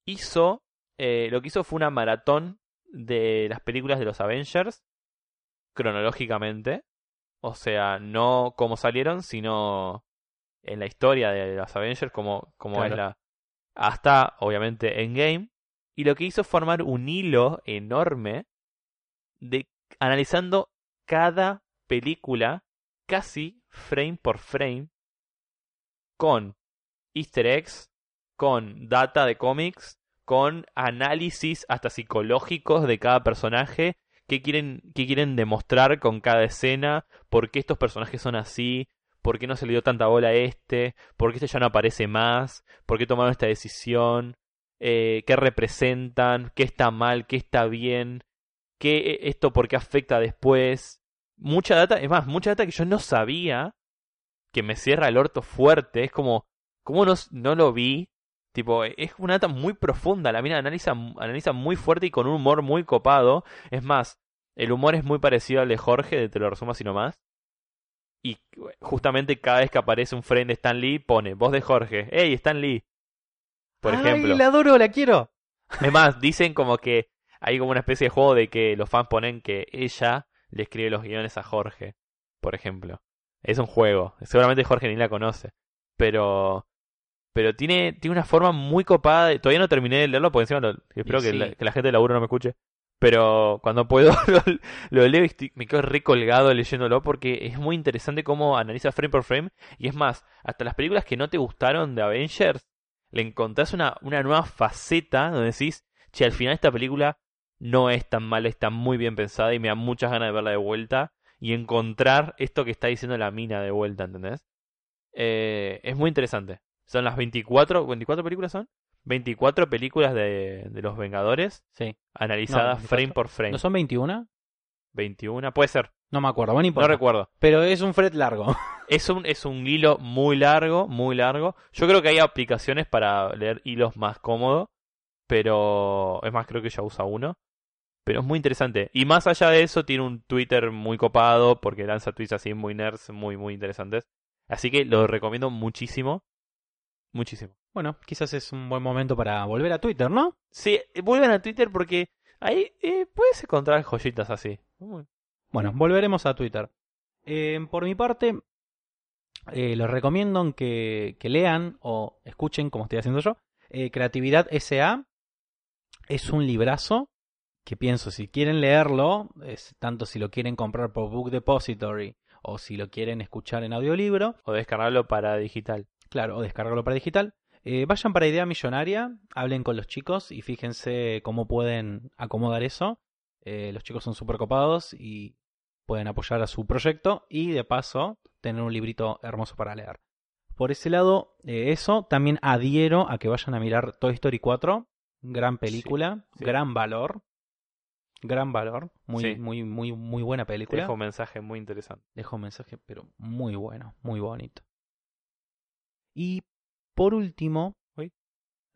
Hizo, eh, lo que hizo fue una maratón de las películas de los Avengers, cronológicamente. O sea, no como salieron, sino en la historia de los Avengers, como, como es la... Hasta, obviamente, Endgame. Y lo que hizo es formar un hilo enorme de analizando cada película casi frame por frame con easter eggs, con data de cómics, con análisis hasta psicológicos de cada personaje. Qué quieren, quieren demostrar con cada escena, por qué estos personajes son así, por qué no se le dio tanta bola a este, por qué este ya no aparece más, por qué tomaron esta decisión, eh, qué representan, qué está mal, qué está bien, qué eh, esto por qué afecta después. Mucha data, es más, mucha data que yo no sabía que me cierra el orto fuerte, es como, ¿cómo no, no lo vi? Tipo, es una data muy profunda, la mina analiza, analiza muy fuerte y con un humor muy copado. Es más, el humor es muy parecido al de Jorge, de Te lo resumo así nomás. Y justamente cada vez que aparece un friend de Stan Lee, pone voz de Jorge. ¡Ey, Stan Lee! Por Ay, ejemplo. la adoro, la quiero. Es más, dicen como que hay como una especie de juego de que los fans ponen que ella le escribe los guiones a Jorge, por ejemplo. Es un juego. Seguramente Jorge ni la conoce. Pero. Pero tiene, tiene una forma muy copada. de- Todavía no terminé de leerlo porque encima lo- espero que, la, que la gente de laburo no me escuche. Pero cuando puedo [LAUGHS] lo, lo leo y estoy- me quedo recolgado leyéndolo porque es muy interesante cómo analiza frame por frame. Y es más, hasta las películas que no te gustaron de Avengers, le encontrás una, una nueva faceta donde decís, che, al final esta película no es tan mala, está muy bien pensada y me da muchas ganas de verla de vuelta y encontrar esto que está diciendo la mina de vuelta, ¿entendés? Eh, es muy interesante. Son las 24, ¿24 películas son? 24 películas de, de los Vengadores Sí. analizadas No, frame 24. por frame. ¿No son 21? 21, puede ser, No me acuerdo, bueno, no recuerdo. Pero es un fret largo. [LAUGHS] Es un, es un hilo muy largo, muy largo. Yo creo que hay aplicaciones para leer hilos más cómodo, pero es más, creo que ya usa uno. Pero es muy interesante. Y más allá de eso, tiene un Twitter muy copado, porque lanza tweets así muy nerds, muy, muy interesantes. Así que lo recomiendo muchísimo. Muchísimo. Bueno, quizás es un buen momento para volver a Twitter, ¿no? Sí, vuelvan a Twitter porque ahí eh, puedes encontrar joyitas así. Bueno, volveremos a Twitter. Eh, por mi parte, eh, les recomiendo que, que lean o escuchen, como estoy haciendo yo, eh, Creatividad SA. Es un librazo que pienso, si quieren leerlo, es, tanto si lo quieren comprar por Book Depository o si lo quieren escuchar en audiolibro, O descargarlo para digital. claro, o descargarlo para digital, eh, vayan para Idea Millonaria, hablen con los chicos y fíjense cómo pueden acomodar eso. Eh, los chicos son súper copados y pueden apoyar a su proyecto y de paso tener un librito hermoso para leer. Por ese lado, eh, eso, también adhiero a que vayan a mirar Toy Story 4, gran película, sí. gran valor, gran valor, muy, Sí. muy, muy, muy buena película. dejo un mensaje muy interesante. Dejo un mensaje, pero muy bueno, muy bonito. Y por último,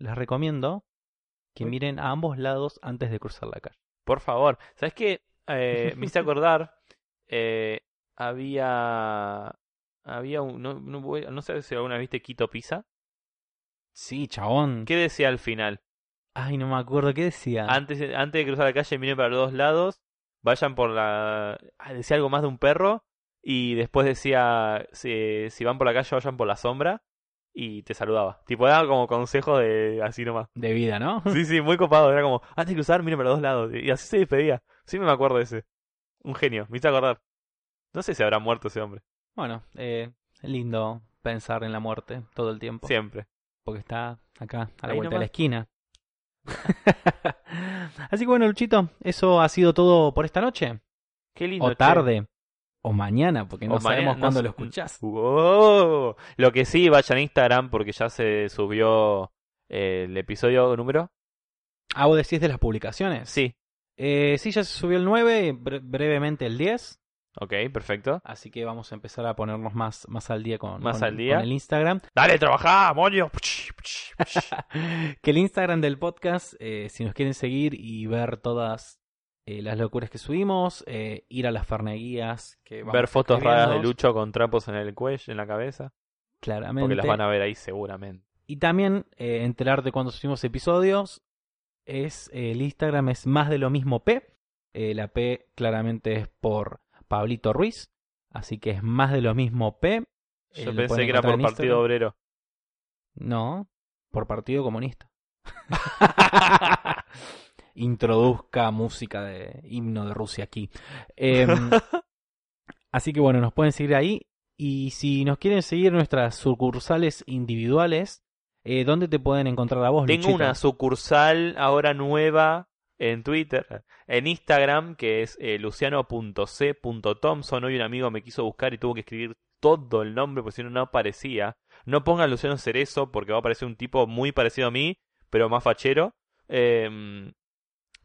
les recomiendo que miren a ambos lados antes de cruzar la calle. Por favor. ¿Sabes qué? Eh, [LAUGHS] me hice acordar. eh, había. Había un. No, no, sé si alguna vez viste Quito Pizza. Sí, chabón. ¿Qué decía al final? Ay, no me acuerdo qué decía. Antes, antes de cruzar la calle, miren para los dos lados. Vayan por la. ah, decía algo más de un perro. Y después decía. Si, si van por la calle, vayan por la sombra. Y te saludaba. Tipo, daba como consejo de. Así nomás. De vida, ¿no? [LAUGHS] Sí, sí, muy copado. Era como, antes de cruzar, miren para los dos lados. Y así se despedía. Sí me acuerdo de ese. Un genio, me hizo acordar. No sé si habrá muerto ese hombre. Bueno, eh, lindo pensar en la muerte todo el tiempo. Siempre. Porque está acá, a la Ahí vuelta de la esquina. [LAUGHS] Así que bueno, Luchito, eso ha sido todo por esta noche. Qué lindo. O che. tarde. O mañana, porque no O sabemos no cuándo lo escuchás. ¡Wow! [LAUGHS] Lo que sí, vayan a Instagram porque ya se subió eh, el episodio número. Ah, vos decís de las publicaciones. Sí. Eh, sí, ya se subió el 9, bre- brevemente el 10. Ok, perfecto. Así que vamos a empezar a ponernos más, más al día con, Más con- al día. con el Instagram. ¡Dale, trabajá, moño! [LAUGHS] que el Instagram del podcast, eh, si nos quieren seguir y ver todas eh, las locuras que subimos, eh, ir a las farneguías, que Ver fotos raras de Lucho con trapos en el cuello, en la cabeza. Claramente. Porque las van a ver ahí seguramente. Y también enterarte cuando subimos episodios. Es el Instagram es más de lo mismo P. La P claramente es por Pablito Ruiz. Así que es más de lo mismo P. Yo pensé que era por Partido. Obrero. No, por Partido Comunista. [LAUGHS] Introduzca música de himno de Rusia aquí. Em, [LAUGHS] así que bueno, nos pueden seguir ahí. Y si nos quieren seguir nuestras sucursales individuales, eh, ¿dónde te pueden encontrar a vos, Tengo una sucursal ahora nueva en Twitter, en Instagram, que es eh, luciano.c.thompson. Hoy un amigo me quiso buscar y tuvo que escribir todo el nombre, porque si no, no aparecía. No pongan Luciano Cerezo, porque va a aparecer un tipo muy parecido a mí, pero más fachero. Em,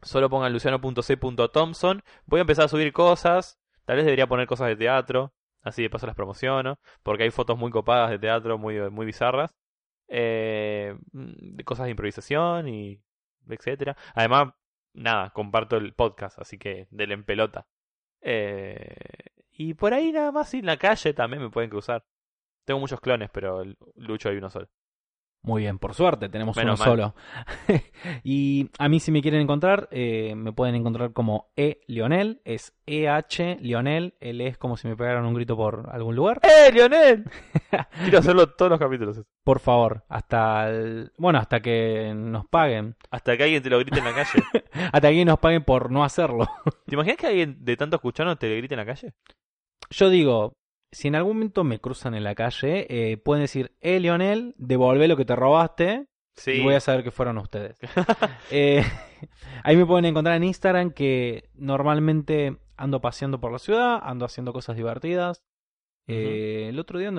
solo pongan luciano.c.thompson. Voy a empezar a subir cosas. Tal vez debería poner cosas de teatro. Así de paso las promociono. Porque hay fotos muy copadas de teatro, muy, muy bizarras. Eh, de cosas de improvisación y etcétera. Además, nada, comparto el podcast, así que del en pelota. Eh, y por ahí nada más, en la calle también me pueden cruzar. Tengo muchos clones, pero lucho hay uno solo. Muy bien, por suerte tenemos uno solo. [LAUGHS] y a mí si me quieren encontrar, eh, me pueden encontrar como E Lionel, es EH Lionel, él es como si me pegaran un grito por algún lugar. ¡Eh Lionel! [LAUGHS] Quiero hacerlo todos los capítulos. Por favor, hasta bueno, hasta que nos paguen. Hasta que alguien te lo grite en la calle. [LAUGHS] hasta que alguien nos paguen por no hacerlo. ¿Te imaginas que alguien de tanto escucharnos te grite en la calle? Yo digo, si en algún momento me cruzan en la calle, eh, pueden decir, eh, Lionel, devolvé lo que te robaste. Y voy a saber que fueron ustedes. [LAUGHS] eh, ahí me pueden encontrar en Instagram que normalmente ando paseando por la ciudad, ando haciendo cosas divertidas. Eh, el otro día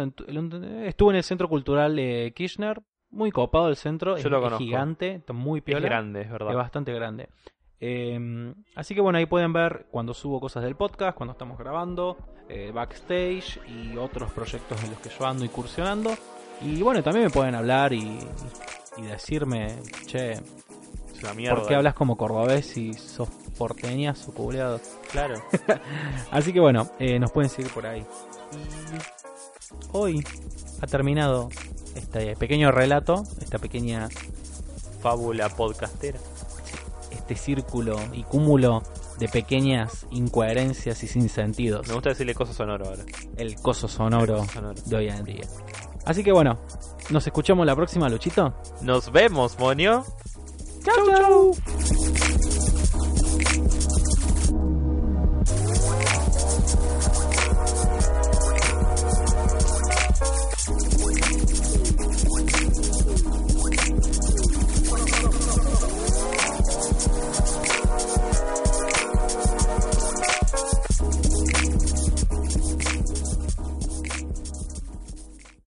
estuve en el Centro Cultural de Kirchner, muy copado el centro, Yo es, gigante, muy piola. Es grande, es verdad. Es bastante grande. Em, así que bueno, ahí pueden ver cuando subo cosas del podcast, cuando estamos grabando, eh, backstage y otros proyectos en los que yo ando incursionando. Y bueno, también me pueden hablar y, decirme, che, ¿por qué hablas como cordobés y sos porteñas o cubleado? Claro. [LAUGHS] así que bueno, eh, nos pueden seguir por ahí. hoy ha terminado este pequeño relato, esta pequeña fábula podcastera este círculo y cúmulo de pequeñas incoherencias y sinsentidos. Me gusta decirle coso sonoro ahora. El coso sonoro, de hoy en día. Así que bueno, nos escuchamos la próxima, Luchito. Nos vemos, monio. chau. chau.